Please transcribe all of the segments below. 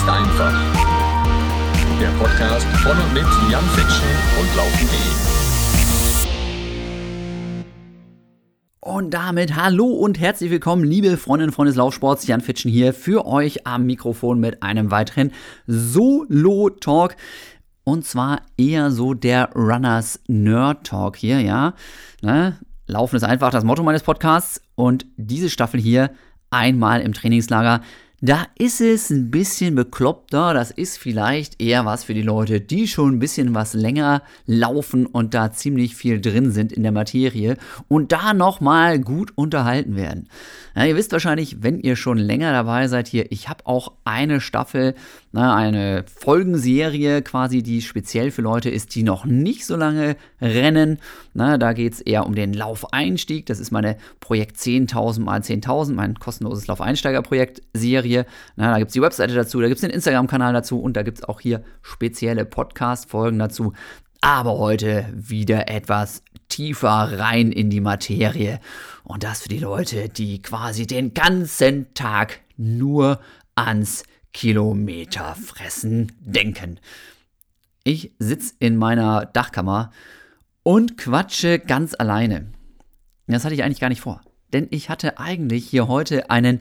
ist einfach. Der Podcast von und mit Jan Fitschen und Laufen.de. Und damit hallo und herzlich willkommen, liebe Freundinnen und Freunde des Laufsports. Jan Fitschen hier für euch am Mikrofon mit einem weiteren Solo-Talk. Und zwar eher so der Runners Nerd Talk hier, ja. Ne? Laufen ist einfach das Motto meines Podcasts. Und diese Staffel hier einmal im Trainingslager da ist es ein bisschen bekloppter. Das ist vielleicht eher was für die Leute, die schon ein bisschen was länger laufen und da ziemlich viel drin sind in der Materie und da nochmal gut unterhalten werden. Ja, ihr wisst wahrscheinlich, wenn ihr schon länger dabei seid hier, ich habe auch eine Staffel, na, eine Folgenserie quasi, die speziell für Leute ist, die noch nicht so lange rennen. Na, da geht es eher um den Laufeinstieg. Das ist meine Projekt 10.000 mal 10.000, mein kostenloses Laufeinsteiger-Projekt-Serie. Da gibt es die Webseite dazu, da gibt es den Instagram-Kanal dazu und da gibt es auch hier spezielle Podcast-Folgen dazu. Aber heute wieder etwas tiefer rein in die Materie. Und das für die Leute, die quasi den ganzen Tag nur ans Kilometerfressen denken. Ich sitze in meiner Dachkammer und quatsche ganz alleine. Das hatte ich eigentlich gar nicht vor. Denn ich hatte eigentlich hier heute einen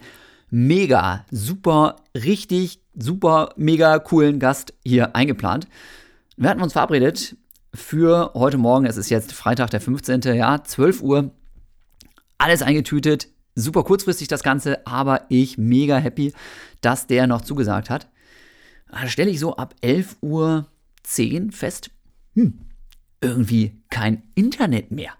mega, super, richtig, super, mega coolen Gast hier eingeplant. Wir hatten uns verabredet für heute Morgen. Es ist jetzt Freitag, der 15. Ja, 12 Uhr. Alles eingetütet. Super kurzfristig das Ganze, aber ich mega happy, dass der noch zugesagt hat. Da stelle ich so ab 11 Uhr 10 fest, hm, irgendwie kein Internet mehr.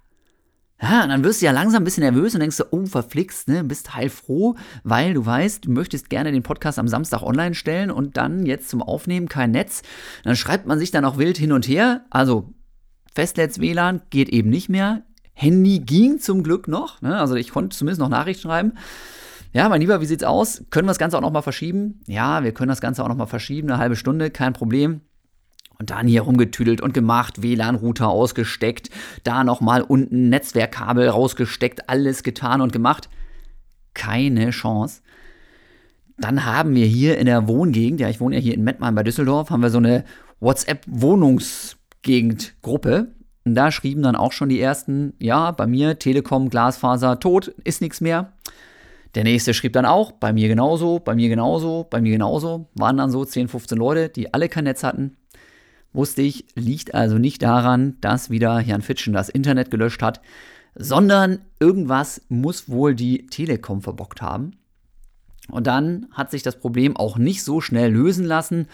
Ja, und dann wirst du ja langsam ein bisschen nervös und denkst so, oh, verflixt, ne, bist heilfroh, weil du weißt, du möchtest gerne den Podcast am Samstag online stellen und dann jetzt zum Aufnehmen kein Netz. Dann schreibt man sich dann auch wild hin und her. Also Festnetz-WLAN geht eben nicht mehr. Handy ging zum Glück noch, ne? also ich konnte zumindest noch Nachrichten schreiben. Ja, mein Lieber, wie sieht's aus? Können wir das Ganze auch noch mal verschieben? Ja, wir können das Ganze auch noch mal verschieben, eine halbe Stunde, kein Problem. Und dann hier rumgetüdelt und gemacht, WLAN-Router ausgesteckt, da nochmal unten Netzwerkkabel rausgesteckt, alles getan und gemacht. Keine Chance. Dann haben wir hier in der Wohngegend, ja, ich wohne ja hier in Mettmann bei Düsseldorf, haben wir so eine WhatsApp-Wohnungsgegend-Gruppe. Und da schrieben dann auch schon die ersten, ja, bei mir Telekom, Glasfaser, tot, ist nichts mehr. Der nächste schrieb dann auch, bei mir genauso, bei mir genauso, bei mir genauso. Waren dann so 10, 15 Leute, die alle kein Netz hatten. Wusste ich, liegt also nicht daran, dass wieder Jan Fitschen das Internet gelöscht hat, sondern irgendwas muss wohl die Telekom verbockt haben. Und dann hat sich das Problem auch nicht so schnell lösen lassen.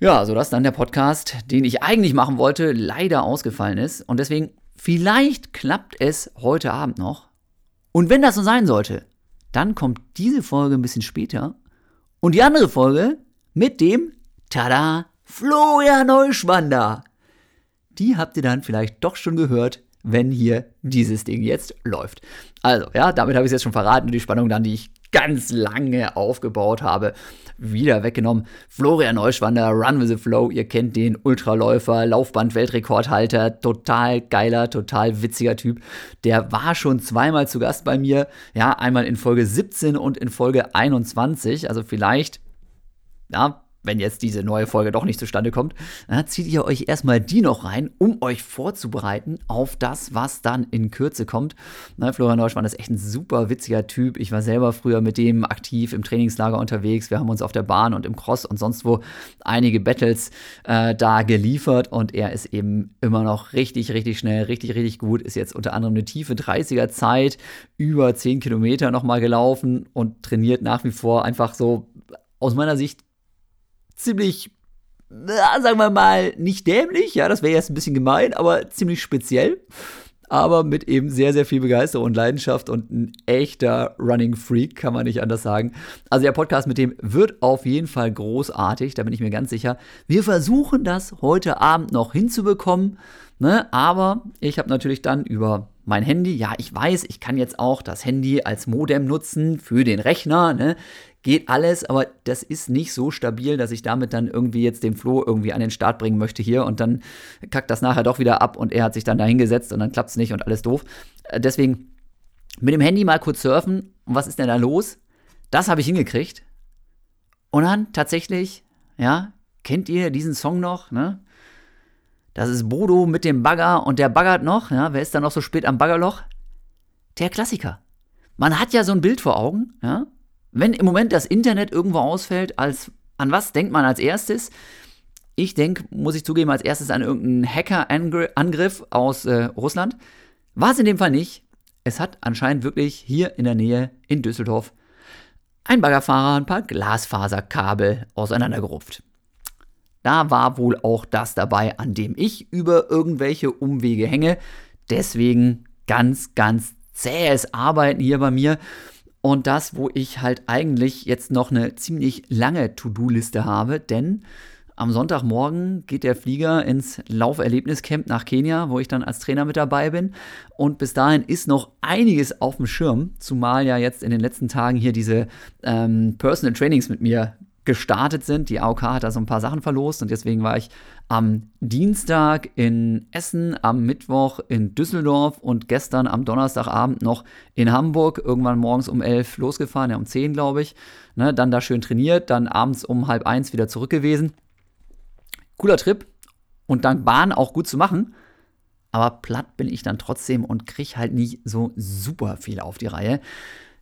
Ja, sodass dann der Podcast, den ich eigentlich machen wollte, leider ausgefallen ist. Und deswegen, vielleicht klappt es heute Abend noch. Und wenn das so sein sollte, dann kommt diese Folge ein bisschen später. Und die andere Folge mit dem Tada Florian Neuschwander. Die habt ihr dann vielleicht doch schon gehört, wenn hier dieses Ding jetzt läuft. Also, ja, damit habe ich es jetzt schon verraten und die Spannung dann, die ich ganz lange aufgebaut habe, wieder weggenommen. Florian Neuschwander, Run with the Flow, ihr kennt den Ultraläufer, Laufband-Weltrekordhalter, total geiler, total witziger Typ. Der war schon zweimal zu Gast bei mir, ja, einmal in Folge 17 und in Folge 21, also vielleicht, ja, wenn jetzt diese neue Folge doch nicht zustande kommt, dann zieht ihr euch erstmal die noch rein, um euch vorzubereiten auf das, was dann in Kürze kommt. Na, Florian Neuschmann ist echt ein super witziger Typ. Ich war selber früher mit dem aktiv im Trainingslager unterwegs. Wir haben uns auf der Bahn und im Cross und sonst wo einige Battles äh, da geliefert und er ist eben immer noch richtig, richtig schnell, richtig, richtig gut. Ist jetzt unter anderem eine tiefe 30er Zeit, über 10 Kilometer nochmal gelaufen und trainiert nach wie vor einfach so aus meiner Sicht ziemlich, na, sagen wir mal, nicht dämlich, ja, das wäre jetzt ein bisschen gemein, aber ziemlich speziell. Aber mit eben sehr, sehr viel Begeisterung und Leidenschaft und ein echter Running Freak, kann man nicht anders sagen. Also der Podcast mit dem wird auf jeden Fall großartig, da bin ich mir ganz sicher. Wir versuchen das heute Abend noch hinzubekommen, ne? aber ich habe natürlich dann über mein Handy, ja, ich weiß, ich kann jetzt auch das Handy als Modem nutzen für den Rechner, ne? Geht alles, aber das ist nicht so stabil, dass ich damit dann irgendwie jetzt den Flo irgendwie an den Start bringen möchte hier und dann kackt das nachher doch wieder ab und er hat sich dann da hingesetzt und dann klappt es nicht und alles doof. Äh, deswegen mit dem Handy mal kurz surfen und was ist denn da los? Das habe ich hingekriegt. Und dann tatsächlich, ja, kennt ihr diesen Song noch, ne? Das ist Bodo mit dem Bagger und der baggert noch, ja, wer ist da noch so spät am Baggerloch? Der Klassiker. Man hat ja so ein Bild vor Augen, ja? Wenn im Moment das Internet irgendwo ausfällt, als an was denkt man als erstes? Ich denke, muss ich zugeben, als erstes an irgendeinen Hacker-Angriff aus äh, Russland. War es in dem Fall nicht. Es hat anscheinend wirklich hier in der Nähe in Düsseldorf ein Baggerfahrer ein paar Glasfaserkabel auseinandergerupft. Da war wohl auch das dabei, an dem ich über irgendwelche Umwege hänge. Deswegen ganz, ganz zähes Arbeiten hier bei mir. Und das, wo ich halt eigentlich jetzt noch eine ziemlich lange To-Do-Liste habe, denn am Sonntagmorgen geht der Flieger ins Lauferlebniscamp nach Kenia, wo ich dann als Trainer mit dabei bin. Und bis dahin ist noch einiges auf dem Schirm, zumal ja jetzt in den letzten Tagen hier diese ähm, Personal Trainings mit mir gestartet sind. Die AOK hat da so ein paar Sachen verlost und deswegen war ich am Dienstag in Essen, am Mittwoch in Düsseldorf und gestern am Donnerstagabend noch in Hamburg, irgendwann morgens um 11 losgefahren, ja um 10 glaube ich. Ne, dann da schön trainiert, dann abends um halb eins wieder zurück gewesen. Cooler Trip und dank Bahn auch gut zu machen. Aber platt bin ich dann trotzdem und kriege halt nicht so super viel auf die Reihe.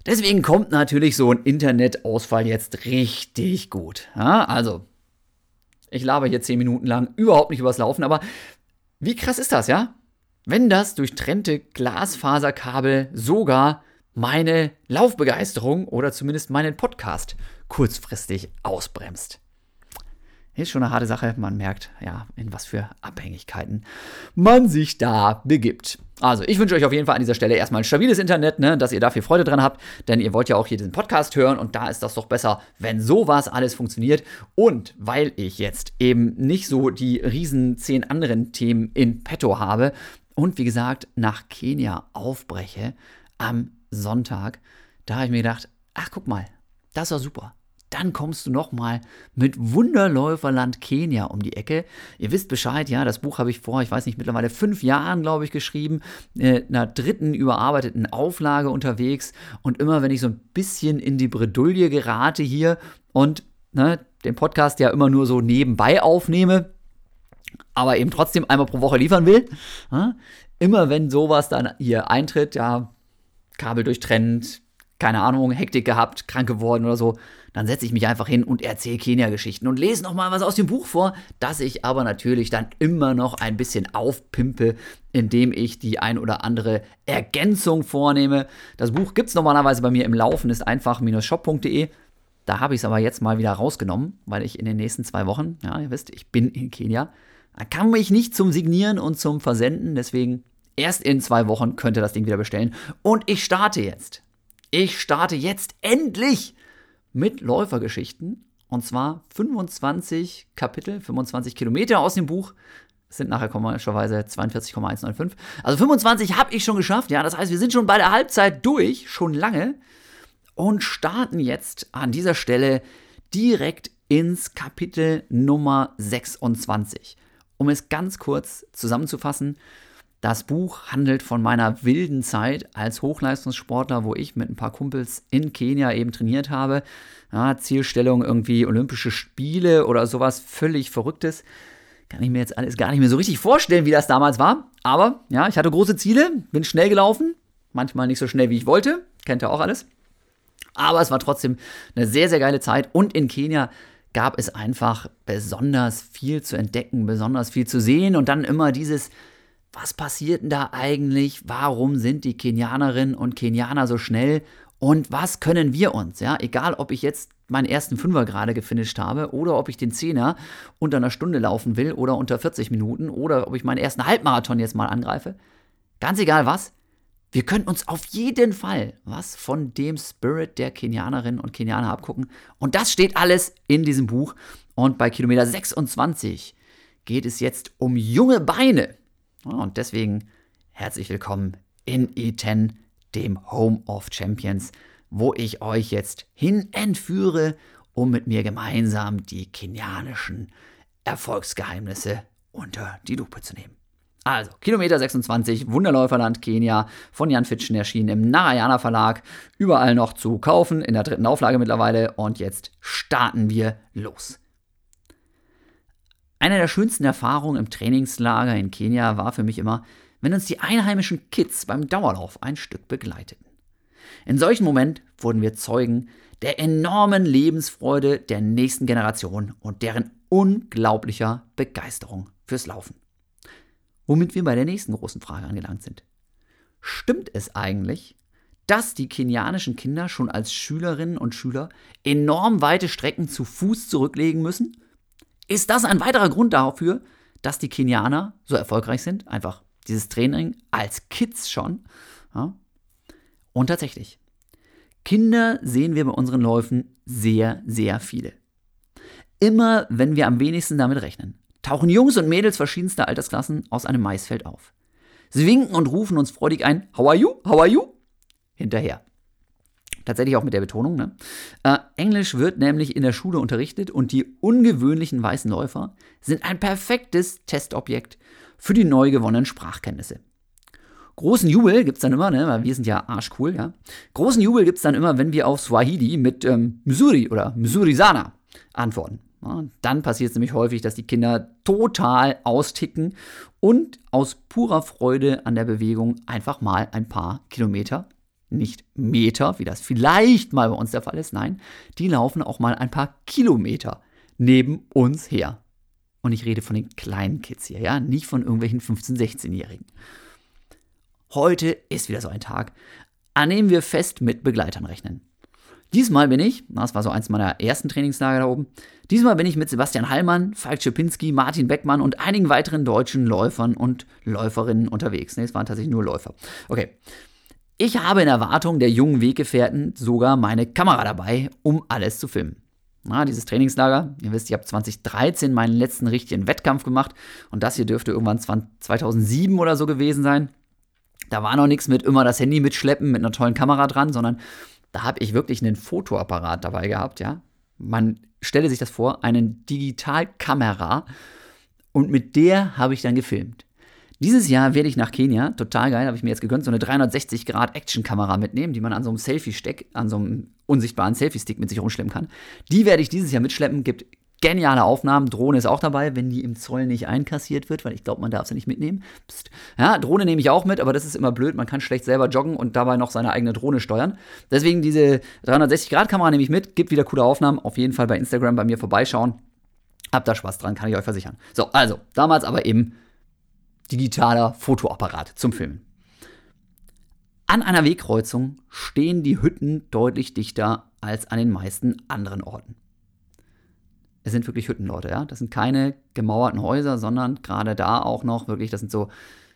Deswegen kommt natürlich so ein Internetausfall jetzt richtig gut. Ja, also, ich laber hier 10 Minuten lang überhaupt nicht übers Laufen, aber wie krass ist das, ja? Wenn das durchtrennte Glasfaserkabel sogar meine Laufbegeisterung oder zumindest meinen Podcast kurzfristig ausbremst. Ist schon eine harte Sache. Man merkt, ja, in was für Abhängigkeiten man sich da begibt. Also, ich wünsche euch auf jeden Fall an dieser Stelle erstmal ein stabiles Internet, ne, dass ihr dafür Freude dran habt, denn ihr wollt ja auch hier diesen Podcast hören und da ist das doch besser, wenn sowas alles funktioniert. Und weil ich jetzt eben nicht so die riesen zehn anderen Themen in petto habe und wie gesagt nach Kenia aufbreche am Sonntag, da habe ich mir gedacht, ach guck mal, das war super dann kommst du nochmal mit Wunderläuferland Kenia um die Ecke. Ihr wisst Bescheid, ja, das Buch habe ich vor, ich weiß nicht, mittlerweile fünf Jahren, glaube ich, geschrieben, äh, einer dritten überarbeiteten Auflage unterwegs. Und immer, wenn ich so ein bisschen in die Bredouille gerate hier und ne, den Podcast ja immer nur so nebenbei aufnehme, aber eben trotzdem einmal pro Woche liefern will, ja, immer wenn sowas dann hier eintritt, ja, Kabel durchtrennt, keine Ahnung, Hektik gehabt, krank geworden oder so, dann setze ich mich einfach hin und erzähle Kenia-Geschichten und lese nochmal was aus dem Buch vor, das ich aber natürlich dann immer noch ein bisschen aufpimpe, indem ich die ein oder andere Ergänzung vornehme. Das Buch gibt es normalerweise bei mir im Laufen, ist einfach-shop.de. Da habe ich es aber jetzt mal wieder rausgenommen, weil ich in den nächsten zwei Wochen, ja, ihr wisst, ich bin in Kenia. Da kann mich nicht zum Signieren und zum Versenden, deswegen erst in zwei Wochen könnt ihr das Ding wieder bestellen. Und ich starte jetzt ich starte jetzt endlich mit Läufergeschichten. Und zwar 25 Kapitel, 25 Kilometer aus dem Buch. Das sind nachher komischerweise 42,195. Also 25 habe ich schon geschafft. Ja, das heißt, wir sind schon bei der Halbzeit durch, schon lange. Und starten jetzt an dieser Stelle direkt ins Kapitel Nummer 26. Um es ganz kurz zusammenzufassen, das Buch handelt von meiner wilden Zeit als Hochleistungssportler, wo ich mit ein paar Kumpels in Kenia eben trainiert habe. Ja, Zielstellung irgendwie Olympische Spiele oder sowas völlig Verrücktes. Kann ich mir jetzt alles gar nicht mehr so richtig vorstellen, wie das damals war. Aber ja, ich hatte große Ziele, bin schnell gelaufen. Manchmal nicht so schnell, wie ich wollte. Kennt ihr auch alles. Aber es war trotzdem eine sehr, sehr geile Zeit. Und in Kenia gab es einfach besonders viel zu entdecken, besonders viel zu sehen. Und dann immer dieses was passiert denn da eigentlich? Warum sind die Kenianerinnen und Kenianer so schnell? Und was können wir uns? Ja, egal, ob ich jetzt meinen ersten Fünfer gerade gefinisht habe oder ob ich den Zehner unter einer Stunde laufen will oder unter 40 Minuten oder ob ich meinen ersten Halbmarathon jetzt mal angreife. Ganz egal was. Wir können uns auf jeden Fall was von dem Spirit der Kenianerinnen und Kenianer abgucken. Und das steht alles in diesem Buch. Und bei Kilometer 26 geht es jetzt um junge Beine. Und deswegen herzlich willkommen in E10, dem Home of Champions, wo ich euch jetzt hin entführe, um mit mir gemeinsam die kenianischen Erfolgsgeheimnisse unter die Lupe zu nehmen. Also, Kilometer 26, Wunderläuferland Kenia, von Jan Fitschen erschienen im Narayana Verlag, überall noch zu kaufen, in der dritten Auflage mittlerweile. Und jetzt starten wir los. Eine der schönsten Erfahrungen im Trainingslager in Kenia war für mich immer, wenn uns die einheimischen Kids beim Dauerlauf ein Stück begleiteten. In solchen Moment wurden wir Zeugen der enormen Lebensfreude der nächsten Generation und deren unglaublicher Begeisterung fürs Laufen. Womit wir bei der nächsten großen Frage angelangt sind. Stimmt es eigentlich, dass die kenianischen Kinder schon als Schülerinnen und Schüler enorm weite Strecken zu Fuß zurücklegen müssen? Ist das ein weiterer Grund dafür, dass die Kenianer so erfolgreich sind? Einfach dieses Training als Kids schon. Ja? Und tatsächlich, Kinder sehen wir bei unseren Läufen sehr, sehr viele. Immer wenn wir am wenigsten damit rechnen, tauchen Jungs und Mädels verschiedenster Altersklassen aus einem Maisfeld auf. Sie winken und rufen uns freudig ein How are you? How are you? hinterher. Tatsächlich auch mit der Betonung. Ne? Äh, Englisch wird nämlich in der Schule unterrichtet und die ungewöhnlichen weißen Läufer sind ein perfektes Testobjekt für die neu gewonnenen Sprachkenntnisse. Großen Jubel gibt es dann immer, ne, weil wir sind ja arschcool, ja. Großen Jubel gibt es dann immer, wenn wir auf Swahili mit ähm, Missouri oder Missouri-Sana antworten. Ja, dann passiert es nämlich häufig, dass die Kinder total austicken und aus purer Freude an der Bewegung einfach mal ein paar Kilometer, nicht Meter, wie das vielleicht mal bei uns der Fall ist, nein, die laufen auch mal ein paar Kilometer neben uns her. Und ich rede von den kleinen Kids hier, ja, nicht von irgendwelchen 15-, 16-Jährigen. Heute ist wieder so ein Tag, an dem wir fest mit Begleitern rechnen. Diesmal bin ich, das war so eins meiner ersten Trainingslager da oben, diesmal bin ich mit Sebastian Hallmann, Falk Schipinski, Martin Beckmann und einigen weiteren deutschen Läufern und Läuferinnen unterwegs. Ne, es waren tatsächlich nur Läufer. Okay. Ich habe in Erwartung der jungen Weggefährten sogar meine Kamera dabei, um alles zu filmen. Na, dieses Trainingslager, ihr wisst, ich habe 2013 meinen letzten richtigen Wettkampf gemacht und das hier dürfte irgendwann 2007 oder so gewesen sein. Da war noch nichts mit immer das Handy mitschleppen mit einer tollen Kamera dran, sondern da habe ich wirklich einen Fotoapparat dabei gehabt, ja. Man stelle sich das vor, einen Digitalkamera und mit der habe ich dann gefilmt. Dieses Jahr werde ich nach Kenia, total geil, habe ich mir jetzt gegönnt, so eine 360 Grad Action-Kamera mitnehmen, die man an so einem Selfie-Steck, an so einem unsichtbaren Selfie-Stick mit sich rumschleppen kann. Die werde ich dieses Jahr mitschleppen, gibt Geniale Aufnahmen. Drohne ist auch dabei, wenn die im Zoll nicht einkassiert wird, weil ich glaube, man darf sie nicht mitnehmen. Psst. Ja, Drohne nehme ich auch mit, aber das ist immer blöd. Man kann schlecht selber joggen und dabei noch seine eigene Drohne steuern. Deswegen diese 360-Grad-Kamera nehme ich mit. Gibt wieder coole Aufnahmen. Auf jeden Fall bei Instagram bei mir vorbeischauen. Habt da Spaß dran, kann ich euch versichern. So, also, damals aber eben digitaler Fotoapparat zum Filmen. An einer Wegkreuzung stehen die Hütten deutlich dichter als an den meisten anderen Orten es sind wirklich Hütten, Leute, ja. Das sind keine gemauerten Häuser, sondern gerade da auch noch wirklich, das sind so,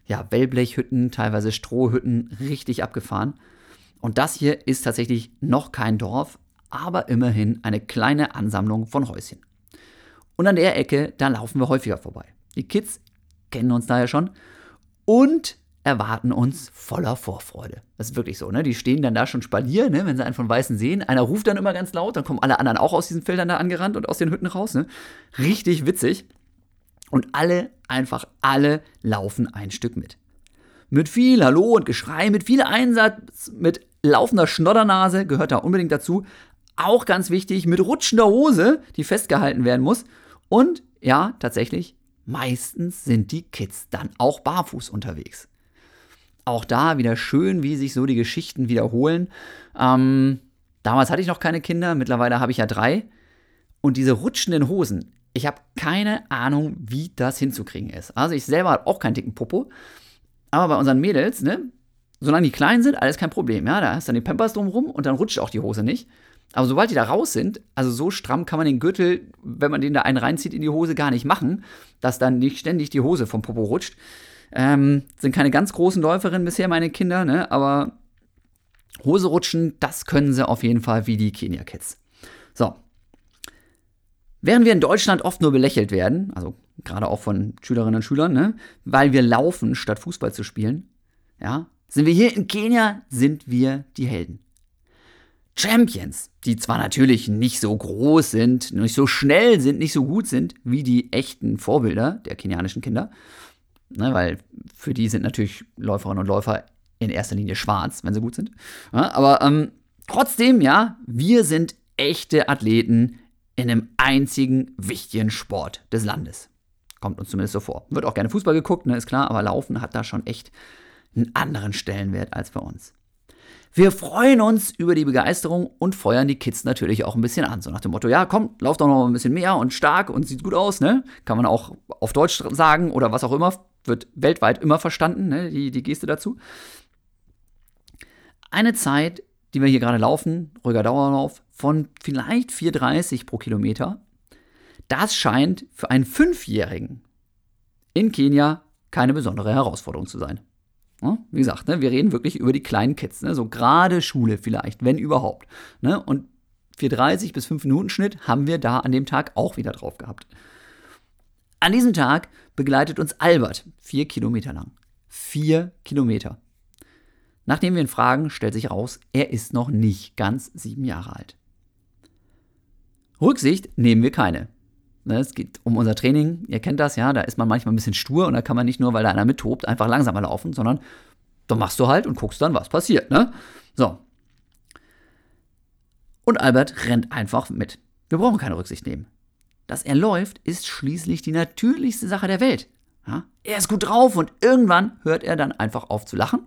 ja, Wellblechhütten, teilweise Strohhütten, richtig abgefahren. Und das hier ist tatsächlich noch kein Dorf, aber immerhin eine kleine Ansammlung von Häuschen. Und an der Ecke, da laufen wir häufiger vorbei. Die Kids kennen uns daher schon. Und erwarten uns voller Vorfreude. Das ist wirklich so, ne? Die stehen dann da schon spalier, ne? Wenn sie einen von Weißen sehen. Einer ruft dann immer ganz laut, dann kommen alle anderen auch aus diesen Feldern da angerannt und aus den Hütten raus, ne? Richtig witzig. Und alle, einfach alle laufen ein Stück mit. Mit viel Hallo und Geschrei, mit viel Einsatz, mit laufender Schnoddernase gehört da unbedingt dazu. Auch ganz wichtig, mit rutschender Hose, die festgehalten werden muss. Und ja, tatsächlich, meistens sind die Kids dann auch barfuß unterwegs. Auch da wieder schön, wie sich so die Geschichten wiederholen. Ähm, damals hatte ich noch keine Kinder, mittlerweile habe ich ja drei. Und diese rutschenden Hosen, ich habe keine Ahnung, wie das hinzukriegen ist. Also ich selber habe auch keinen dicken Popo. Aber bei unseren Mädels, ne, solange die klein sind, alles kein Problem. Ja, da du dann die Pampers drumrum und dann rutscht auch die Hose nicht. Aber sobald die da raus sind, also so stramm kann man den Gürtel, wenn man den da einen reinzieht in die Hose, gar nicht machen, dass dann nicht ständig die Hose vom Popo rutscht. Ähm, sind keine ganz großen Läuferinnen bisher, meine Kinder, ne? aber Hose rutschen, das können sie auf jeden Fall wie die Kenia Kids. So. Während wir in Deutschland oft nur belächelt werden, also gerade auch von Schülerinnen und Schülern, ne, weil wir laufen, statt Fußball zu spielen, ja, sind wir hier in Kenia, sind wir die Helden. Champions, die zwar natürlich nicht so groß sind, nicht so schnell sind, nicht so gut sind wie die echten Vorbilder der kenianischen Kinder, Ne, weil für die sind natürlich Läuferinnen und Läufer in erster Linie schwarz, wenn sie gut sind. Ja, aber ähm, trotzdem, ja, wir sind echte Athleten in einem einzigen wichtigen Sport des Landes. Kommt uns zumindest so vor. Wird auch gerne Fußball geguckt, ne, ist klar, aber Laufen hat da schon echt einen anderen Stellenwert als bei uns. Wir freuen uns über die Begeisterung und feuern die Kids natürlich auch ein bisschen an. So nach dem Motto, ja, komm, lauf doch noch ein bisschen mehr und stark und sieht gut aus, ne? Kann man auch auf Deutsch sagen oder was auch immer. Wird weltweit immer verstanden, ne? die, die Geste dazu. Eine Zeit, die wir hier gerade laufen, ruhiger Dauerlauf, von vielleicht 4,30 pro Kilometer. Das scheint für einen Fünfjährigen in Kenia keine besondere Herausforderung zu sein. Wie gesagt, ne, wir reden wirklich über die kleinen Kids, ne, so gerade Schule vielleicht, wenn überhaupt. Ne, und 4,30 bis 5 Minuten Schnitt haben wir da an dem Tag auch wieder drauf gehabt. An diesem Tag begleitet uns Albert, vier Kilometer lang. Vier Kilometer. Nachdem wir ihn fragen, stellt sich raus, er ist noch nicht ganz sieben Jahre alt. Rücksicht nehmen wir keine. Ne, es geht um unser Training, ihr kennt das, ja, da ist man manchmal ein bisschen stur und da kann man nicht nur, weil da einer mittobt, einfach langsamer laufen, sondern da machst du halt und guckst dann, was passiert, ne? So. Und Albert rennt einfach mit. Wir brauchen keine Rücksicht nehmen. Dass er läuft, ist schließlich die natürlichste Sache der Welt. Ja? Er ist gut drauf und irgendwann hört er dann einfach auf zu lachen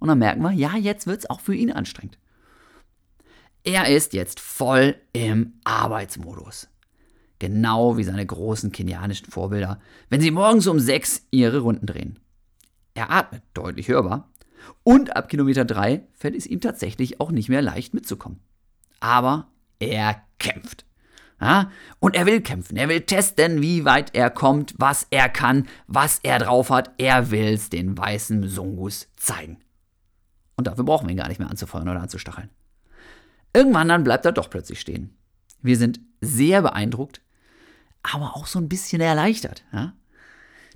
und dann merken wir, ja, jetzt wird es auch für ihn anstrengend. Er ist jetzt voll im Arbeitsmodus. Genau wie seine großen kenianischen Vorbilder, wenn sie morgens um sechs ihre Runden drehen. Er atmet deutlich hörbar und ab Kilometer drei fällt es ihm tatsächlich auch nicht mehr leicht mitzukommen. Aber er kämpft. Ja? Und er will kämpfen. Er will testen, wie weit er kommt, was er kann, was er drauf hat. Er will es den weißen Msungus zeigen. Und dafür brauchen wir ihn gar nicht mehr anzufeuern oder anzustacheln. Irgendwann dann bleibt er doch plötzlich stehen. Wir sind sehr beeindruckt, aber auch so ein bisschen erleichtert. Ja?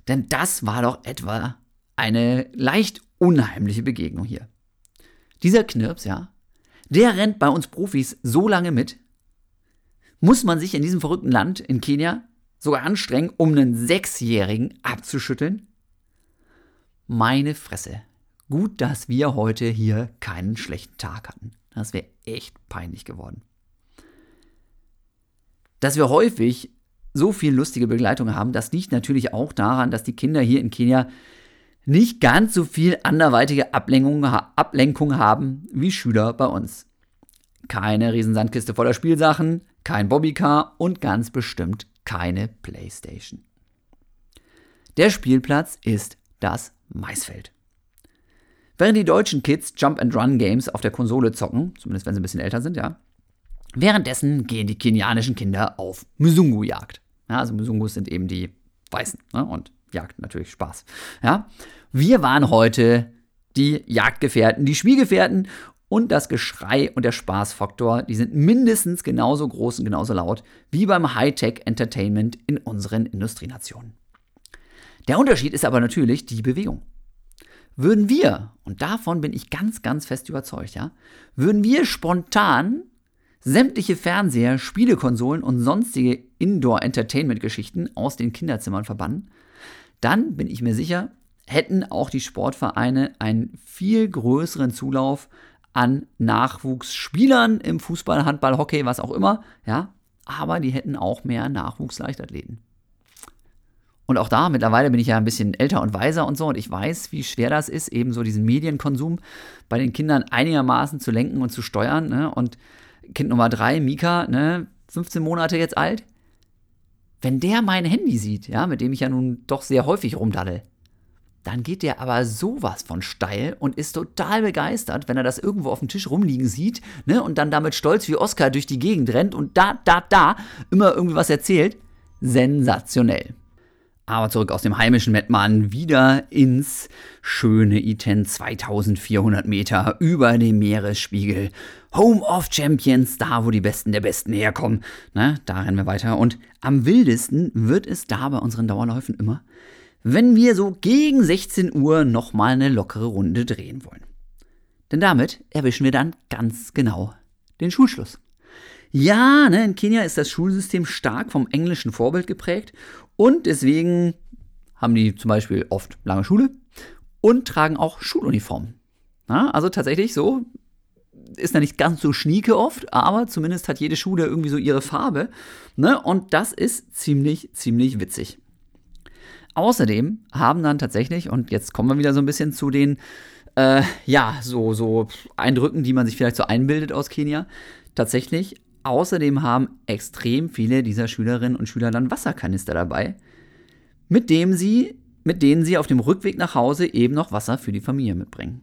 Denn das war doch etwa eine leicht unheimliche Begegnung hier. Dieser Knirps, ja, der rennt bei uns Profis so lange mit, muss man sich in diesem verrückten Land in Kenia sogar anstrengen, um einen Sechsjährigen abzuschütteln? Meine Fresse. Gut, dass wir heute hier keinen schlechten Tag hatten. Das wäre echt peinlich geworden. Dass wir häufig so viel lustige Begleitung haben, das liegt natürlich auch daran, dass die Kinder hier in Kenia nicht ganz so viel anderweitige Ablenkung, Ablenkung haben wie Schüler bei uns. Keine Riesensandkiste voller Spielsachen, kein Bobbycar und ganz bestimmt keine Playstation. Der Spielplatz ist das Maisfeld. Während die deutschen Kids Jump-and-Run-Games auf der Konsole zocken, zumindest wenn sie ein bisschen älter sind, ja, währenddessen gehen die kenianischen Kinder auf Mzungu-Jagd. Ja, also Mzungus sind eben die Weißen ne? und Jagd natürlich Spaß. Ja? Wir waren heute die Jagdgefährten, die Spielgefährten und das Geschrei und der Spaßfaktor, die sind mindestens genauso groß und genauso laut wie beim Hightech Entertainment in unseren Industrienationen. Der Unterschied ist aber natürlich die Bewegung. Würden wir, und davon bin ich ganz, ganz fest überzeugt, ja, würden wir spontan sämtliche Fernseher, Spielekonsolen und sonstige Indoor-Entertainment-Geschichten aus den Kinderzimmern verbannen, dann bin ich mir sicher, hätten auch die Sportvereine einen viel größeren Zulauf an Nachwuchsspielern im Fußball, Handball, Hockey, was auch immer, ja, aber die hätten auch mehr Nachwuchsleichtathleten. Und auch da, mittlerweile bin ich ja ein bisschen älter und weiser und so und ich weiß, wie schwer das ist, eben so diesen Medienkonsum bei den Kindern einigermaßen zu lenken und zu steuern. Ne? Und Kind Nummer drei, Mika, ne, 15 Monate jetzt alt, wenn der mein Handy sieht, ja, mit dem ich ja nun doch sehr häufig rumdaddel, dann geht der aber sowas von steil und ist total begeistert, wenn er das irgendwo auf dem Tisch rumliegen sieht, ne, und dann damit stolz wie Oscar durch die Gegend rennt und da, da, da immer irgendwie was erzählt. Sensationell. Aber zurück aus dem heimischen Mettmann wieder ins schöne Iten 2400 Meter über dem Meeresspiegel. Home of Champions, da wo die Besten der Besten herkommen. Na, da rennen wir weiter. Und am wildesten wird es da bei unseren Dauerläufen immer, wenn wir so gegen 16 Uhr nochmal eine lockere Runde drehen wollen. Denn damit erwischen wir dann ganz genau den Schulschluss. Ja, ne, in Kenia ist das Schulsystem stark vom englischen Vorbild geprägt und deswegen haben die zum Beispiel oft lange Schule und tragen auch Schuluniformen. Ja, also tatsächlich so, ist da nicht ganz so schnieke oft, aber zumindest hat jede Schule irgendwie so ihre Farbe. Ne? Und das ist ziemlich, ziemlich witzig. Außerdem haben dann tatsächlich, und jetzt kommen wir wieder so ein bisschen zu den, äh, ja, so, so Eindrücken, die man sich vielleicht so einbildet aus Kenia. Tatsächlich, außerdem haben extrem viele dieser Schülerinnen und Schüler dann Wasserkanister dabei, mit dem sie, mit denen sie auf dem Rückweg nach Hause eben noch Wasser für die Familie mitbringen.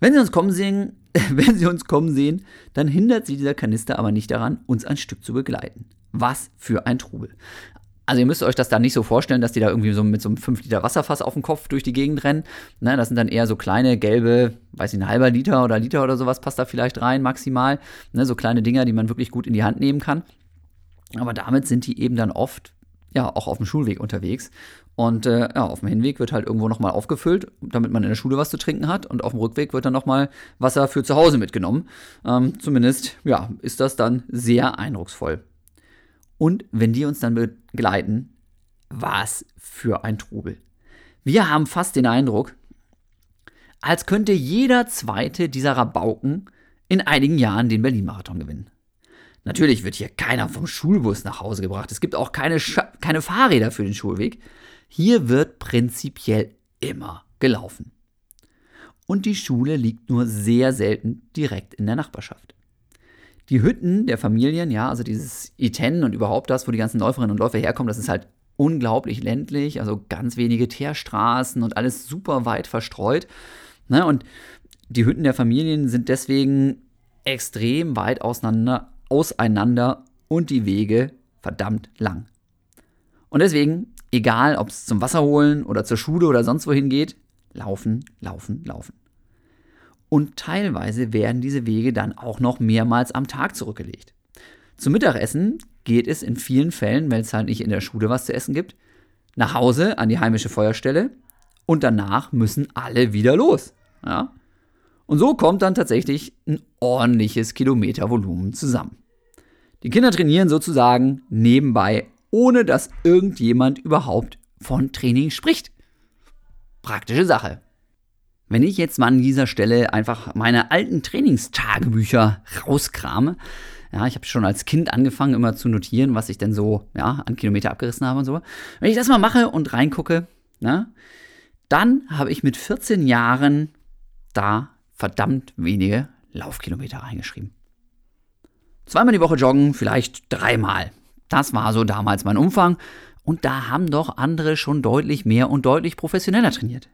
Wenn sie uns kommen sehen, wenn sie uns kommen sehen, dann hindert sie dieser Kanister aber nicht daran, uns ein Stück zu begleiten. Was für ein Trubel. Also ihr müsst euch das da nicht so vorstellen, dass die da irgendwie so mit so einem 5 Liter Wasserfass auf dem Kopf durch die Gegend rennen. Ne, das sind dann eher so kleine gelbe, weiß ich, ein halber Liter oder Liter oder sowas passt da vielleicht rein maximal. Ne, so kleine Dinger, die man wirklich gut in die Hand nehmen kann. Aber damit sind die eben dann oft ja auch auf dem Schulweg unterwegs. Und äh, ja, auf dem Hinweg wird halt irgendwo nochmal aufgefüllt, damit man in der Schule was zu trinken hat. Und auf dem Rückweg wird dann nochmal Wasser für zu Hause mitgenommen. Ähm, zumindest, ja, ist das dann sehr eindrucksvoll. Und wenn die uns dann begleiten, was für ein Trubel. Wir haben fast den Eindruck, als könnte jeder zweite dieser Rabauken in einigen Jahren den Berlin-Marathon gewinnen. Natürlich wird hier keiner vom Schulbus nach Hause gebracht. Es gibt auch keine, Scha keine Fahrräder für den Schulweg. Hier wird prinzipiell immer gelaufen. Und die Schule liegt nur sehr selten direkt in der Nachbarschaft. Die Hütten der Familien, ja, also dieses Iten und überhaupt das, wo die ganzen Läuferinnen und Läufer herkommen, das ist halt unglaublich ländlich, also ganz wenige Teerstraßen und alles super weit verstreut. Ne? Und die Hütten der Familien sind deswegen extrem weit auseinander, auseinander und die Wege verdammt lang. Und deswegen, egal ob es zum Wasser holen oder zur Schule oder sonst wohin geht, laufen, laufen, laufen. Und teilweise werden diese Wege dann auch noch mehrmals am Tag zurückgelegt. Zum Mittagessen geht es in vielen Fällen, wenn es halt nicht in der Schule was zu essen gibt, nach Hause an die heimische Feuerstelle und danach müssen alle wieder los. Ja? Und so kommt dann tatsächlich ein ordentliches Kilometervolumen zusammen. Die Kinder trainieren sozusagen nebenbei, ohne dass irgendjemand überhaupt von Training spricht. Praktische Sache. Wenn ich jetzt mal an dieser Stelle einfach meine alten Trainingstagebücher rauskrame, ja, ich habe schon als Kind angefangen, immer zu notieren, was ich denn so ja, an Kilometer abgerissen habe und so. Wenn ich das mal mache und reingucke, na, dann habe ich mit 14 Jahren da verdammt wenige Laufkilometer reingeschrieben. Zweimal die Woche joggen, vielleicht dreimal. Das war so damals mein Umfang. Und da haben doch andere schon deutlich mehr und deutlich professioneller trainiert.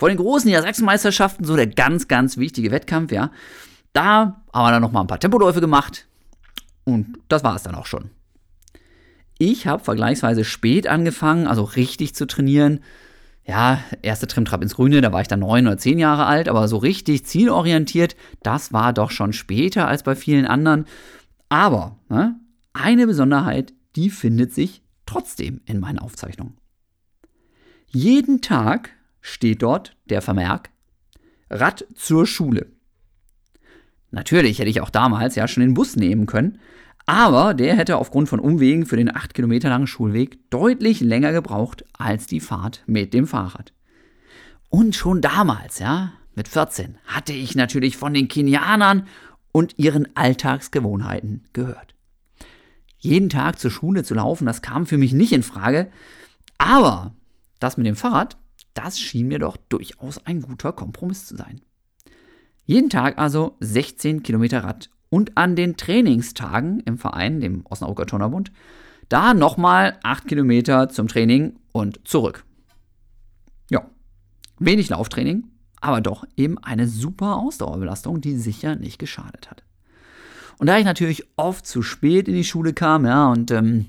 Vor den großen Niedersachsenmeisterschaften, so der ganz, ganz wichtige Wettkampf, ja, da haben wir dann nochmal ein paar Tempoläufe gemacht. Und das war es dann auch schon. Ich habe vergleichsweise spät angefangen, also richtig zu trainieren ja, erste Trimtrap ins Grüne, da war ich dann neun oder zehn Jahre alt, aber so richtig zielorientiert, das war doch schon später als bei vielen anderen. Aber ne, eine Besonderheit, die findet sich trotzdem in meinen Aufzeichnungen. Jeden Tag steht dort der Vermerk Rad zur Schule. Natürlich hätte ich auch damals ja schon den Bus nehmen können, aber der hätte aufgrund von Umwegen für den 8 Kilometer langen Schulweg deutlich länger gebraucht als die Fahrt mit dem Fahrrad. Und schon damals, ja, mit 14, hatte ich natürlich von den Kenianern und ihren Alltagsgewohnheiten gehört. Jeden Tag zur Schule zu laufen, das kam für mich nicht in Frage, aber das mit dem Fahrrad, das schien mir doch durchaus ein guter Kompromiss zu sein. Jeden Tag also 16 Kilometer Rad und an den Trainingstagen im Verein, dem Osnabrücker Turnerbund, da nochmal 8 Kilometer zum Training und zurück. Ja, wenig Lauftraining, aber doch eben eine super Ausdauerbelastung, die sicher nicht geschadet hat. Und da ich natürlich oft zu spät in die Schule kam, ja, und ähm,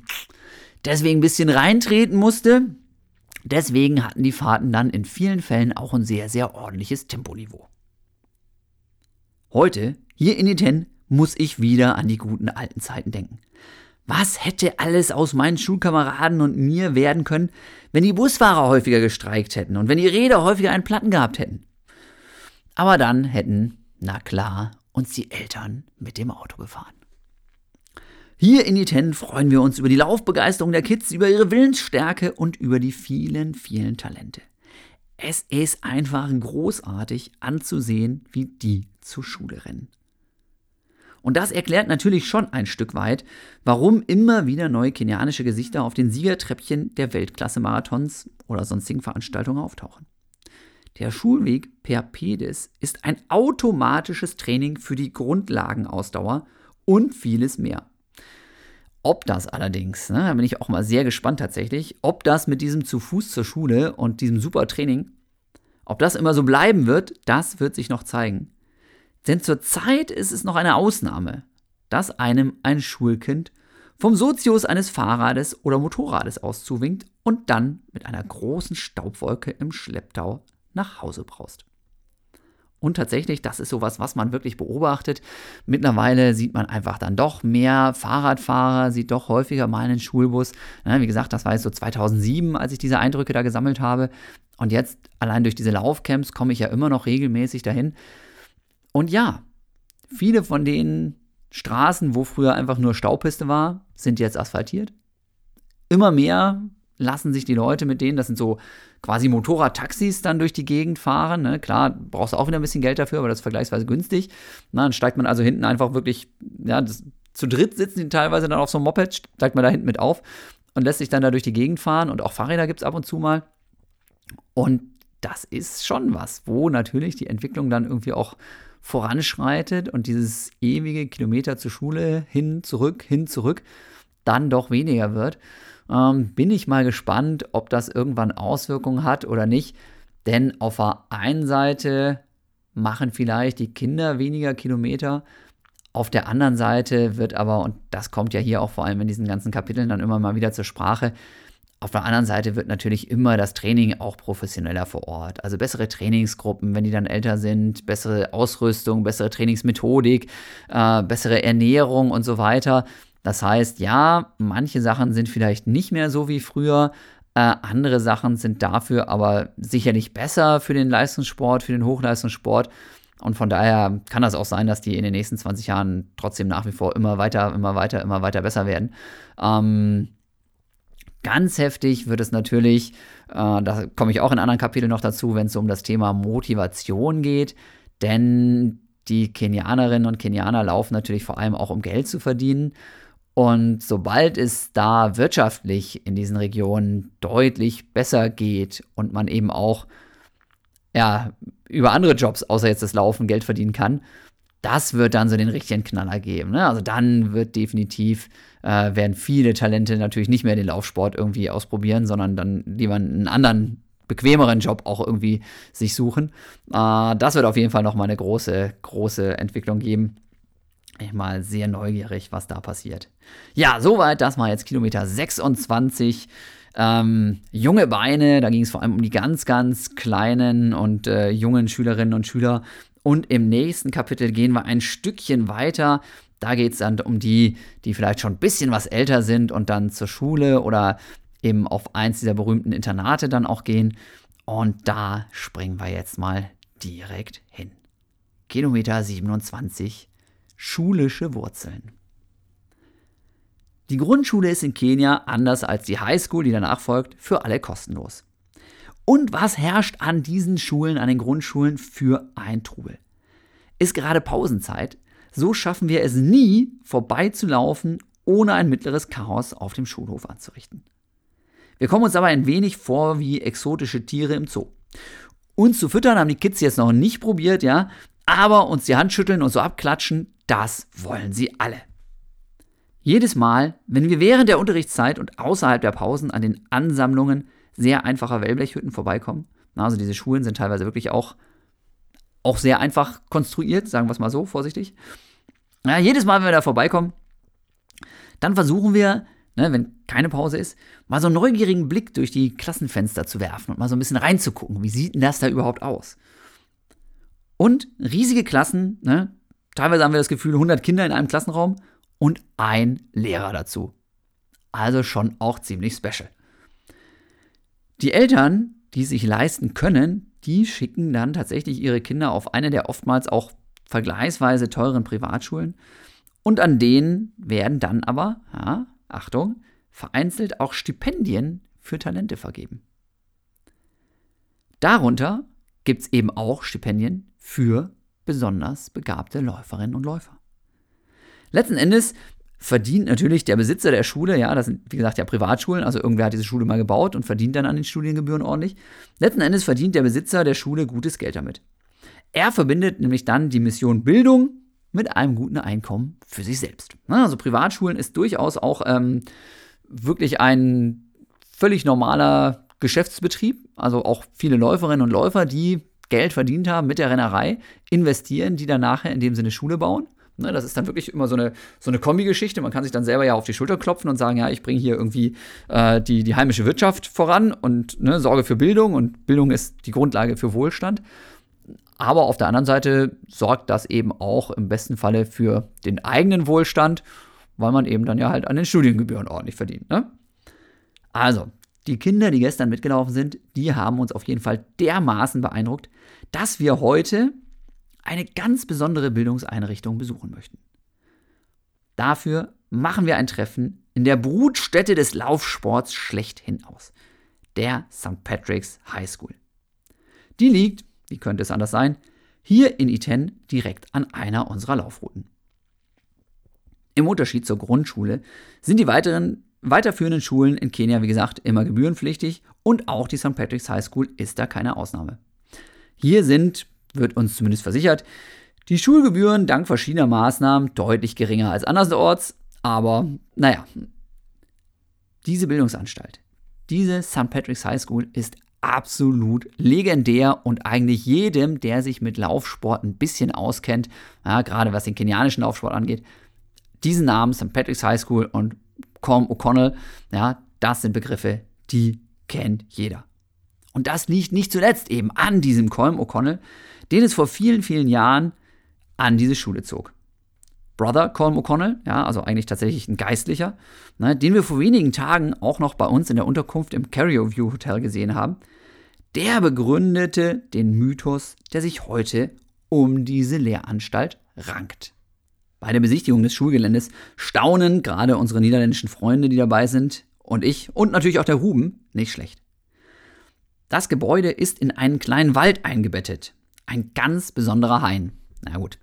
deswegen ein bisschen reintreten musste, deswegen hatten die Fahrten dann in vielen Fällen auch ein sehr, sehr ordentliches Temponiveau. Heute, hier in Iten, muss ich wieder an die guten alten Zeiten denken. Was hätte alles aus meinen Schulkameraden und mir werden können, wenn die Busfahrer häufiger gestreikt hätten und wenn die Räder häufiger einen Platten gehabt hätten? Aber dann hätten, na klar, uns die Eltern mit dem Auto gefahren. Hier in Iten freuen wir uns über die Laufbegeisterung der Kids, über ihre Willensstärke und über die vielen, vielen Talente. Es ist einfach großartig anzusehen, wie die zur Schule rennen. Und das erklärt natürlich schon ein Stück weit, warum immer wieder neue kenianische Gesichter auf den Siegertreppchen der Weltklasse-Marathons oder sonstigen Veranstaltungen auftauchen. Der Schulweg per Pedis ist ein automatisches Training für die Grundlagenausdauer und vieles mehr. Ob das allerdings, ne, da bin ich auch mal sehr gespannt tatsächlich, ob das mit diesem zu Fuß zur Schule und diesem super Training, ob das immer so bleiben wird, das wird sich noch zeigen. Denn zurzeit ist es noch eine Ausnahme, dass einem ein Schulkind vom Sozius eines Fahrrades oder Motorrades auszuwinkt und dann mit einer großen Staubwolke im Schlepptau nach Hause braust. Und tatsächlich, das ist sowas, was man wirklich beobachtet. Mittlerweile sieht man einfach dann doch mehr Fahrradfahrer, sieht doch häufiger mal einen Schulbus. Wie gesagt, das war jetzt so 2007, als ich diese Eindrücke da gesammelt habe. Und jetzt, allein durch diese Laufcamps, komme ich ja immer noch regelmäßig dahin. Und ja, viele von den Straßen, wo früher einfach nur Staupiste war, sind jetzt asphaltiert. Immer mehr lassen sich die Leute mit denen, das sind so quasi Motorradtaxis, dann durch die Gegend fahren. Ne? Klar, brauchst du auch wieder ein bisschen Geld dafür, aber das ist vergleichsweise günstig. Na, dann steigt man also hinten einfach wirklich, ja, das, zu dritt sitzen die teilweise dann auf so einem Moped, steigt man da hinten mit auf und lässt sich dann da durch die Gegend fahren. Und auch Fahrräder gibt es ab und zu mal. Und das ist schon was, wo natürlich die Entwicklung dann irgendwie auch voranschreitet und dieses ewige Kilometer zur Schule hin, zurück, hin, zurück dann doch weniger wird. Ähm, bin ich mal gespannt, ob das irgendwann Auswirkungen hat oder nicht. Denn auf der einen Seite machen vielleicht die Kinder weniger Kilometer. Auf der anderen Seite wird aber, und das kommt ja hier auch vor allem in diesen ganzen Kapiteln dann immer mal wieder zur Sprache, auf der anderen Seite wird natürlich immer das Training auch professioneller vor Ort. Also bessere Trainingsgruppen, wenn die dann älter sind, bessere Ausrüstung, bessere Trainingsmethodik, äh, bessere Ernährung und so weiter. Das heißt, ja, manche Sachen sind vielleicht nicht mehr so wie früher, äh, andere Sachen sind dafür aber sicherlich besser für den Leistungssport, für den Hochleistungssport. Und von daher kann das auch sein, dass die in den nächsten 20 Jahren trotzdem nach wie vor immer weiter, immer weiter, immer weiter besser werden. Ähm, ganz heftig wird es natürlich, äh, da komme ich auch in anderen Kapiteln noch dazu, wenn es um das Thema Motivation geht. Denn die Kenianerinnen und Kenianer laufen natürlich vor allem auch, um Geld zu verdienen. Und sobald es da wirtschaftlich in diesen Regionen deutlich besser geht und man eben auch ja, über andere Jobs, außer jetzt das Laufen, Geld verdienen kann, das wird dann so den richtigen Knaller geben. Ne? Also dann wird definitiv, äh, werden viele Talente natürlich nicht mehr den Laufsport irgendwie ausprobieren, sondern dann lieber einen anderen, bequemeren Job auch irgendwie sich suchen. Äh, das wird auf jeden Fall nochmal eine große, große Entwicklung geben ich mal sehr neugierig, was da passiert. Ja, soweit. Das war jetzt Kilometer 26. Ähm, junge Beine, da ging es vor allem um die ganz, ganz kleinen und äh, jungen Schülerinnen und Schüler. Und im nächsten Kapitel gehen wir ein Stückchen weiter. Da geht es dann um die, die vielleicht schon ein bisschen was älter sind und dann zur Schule oder eben auf eins dieser berühmten Internate dann auch gehen. Und da springen wir jetzt mal direkt hin. Kilometer 27 schulische Wurzeln. Die Grundschule ist in Kenia, anders als die Highschool, die danach folgt, für alle kostenlos. Und was herrscht an diesen Schulen, an den Grundschulen für ein Trubel? Ist gerade Pausenzeit, so schaffen wir es nie, vorbeizulaufen, ohne ein mittleres Chaos auf dem Schulhof anzurichten. Wir kommen uns aber ein wenig vor wie exotische Tiere im Zoo. Uns zu füttern haben die Kids jetzt noch nicht probiert, ja, aber uns die Hand schütteln und so abklatschen, das wollen sie alle. Jedes Mal, wenn wir während der Unterrichtszeit und außerhalb der Pausen an den Ansammlungen sehr einfacher Wellblechhütten vorbeikommen, also diese Schulen sind teilweise wirklich auch, auch sehr einfach konstruiert, sagen wir es mal so, vorsichtig. Ja, jedes Mal, wenn wir da vorbeikommen, dann versuchen wir, ne, wenn keine Pause ist, mal so einen neugierigen Blick durch die Klassenfenster zu werfen und mal so ein bisschen reinzugucken. Wie sieht denn das da überhaupt aus? Und riesige Klassen, ne, Teilweise haben wir das Gefühl, 100 Kinder in einem Klassenraum und ein Lehrer dazu. Also schon auch ziemlich special. Die Eltern, die sich leisten können, die schicken dann tatsächlich ihre Kinder auf eine der oftmals auch vergleichsweise teuren Privatschulen. Und an denen werden dann aber, ja, Achtung, vereinzelt auch Stipendien für Talente vergeben. Darunter gibt es eben auch Stipendien für besonders begabte Läuferinnen und Läufer. Letzten Endes verdient natürlich der Besitzer der Schule, ja, das sind wie gesagt ja Privatschulen, also irgendwer hat diese Schule mal gebaut und verdient dann an den Studiengebühren ordentlich. Letzten Endes verdient der Besitzer der Schule gutes Geld damit. Er verbindet nämlich dann die Mission Bildung mit einem guten Einkommen für sich selbst. Also Privatschulen ist durchaus auch ähm, wirklich ein völlig normaler Geschäftsbetrieb. Also auch viele Läuferinnen und Läufer, die Geld verdient haben mit der Rennerei, investieren, die dann nachher in dem Sinne Schule bauen. Ne, das ist dann wirklich immer so eine, so eine Kombi-Geschichte. Man kann sich dann selber ja auf die Schulter klopfen und sagen, ja, ich bringe hier irgendwie äh, die, die heimische Wirtschaft voran und ne, sorge für Bildung und Bildung ist die Grundlage für Wohlstand. Aber auf der anderen Seite sorgt das eben auch im besten Falle für den eigenen Wohlstand, weil man eben dann ja halt an den Studiengebühren ordentlich verdient. Ne? Also, die Kinder, die gestern mitgelaufen sind, die haben uns auf jeden Fall dermaßen beeindruckt, dass wir heute eine ganz besondere Bildungseinrichtung besuchen möchten. Dafür machen wir ein Treffen in der Brutstätte des Laufsports schlechthin aus, der St. Patrick's High School. Die liegt, wie könnte es anders sein, hier in Iten direkt an einer unserer Laufrouten. Im Unterschied zur Grundschule sind die weiteren weiterführenden Schulen in Kenia, wie gesagt, immer gebührenpflichtig und auch die St. Patrick's High School ist da keine Ausnahme. Hier sind wird uns zumindest versichert, die Schulgebühren dank verschiedener Maßnahmen deutlich geringer als andersorts, aber naja, diese Bildungsanstalt, diese St. Patrick's High School ist absolut legendär und eigentlich jedem, der sich mit Laufsport ein bisschen auskennt, ja, gerade was den kenianischen Laufsport angeht, diesen Namen St. Patrick's High School und Com O'Connell, ja, das sind Begriffe, die kennt jeder. Und das liegt nicht zuletzt eben an diesem Colm O'Connell, den es vor vielen, vielen Jahren an diese Schule zog. Brother Colm O'Connell, ja, also eigentlich tatsächlich ein Geistlicher, ne, den wir vor wenigen Tagen auch noch bei uns in der Unterkunft im Carrier View Hotel gesehen haben, der begründete den Mythos, der sich heute um diese Lehranstalt rankt. Bei der Besichtigung des Schulgeländes staunen gerade unsere niederländischen Freunde, die dabei sind, und ich und natürlich auch der Ruben nicht schlecht. Das Gebäude ist in einen kleinen Wald eingebettet. Ein ganz besonderer Hain. Na gut.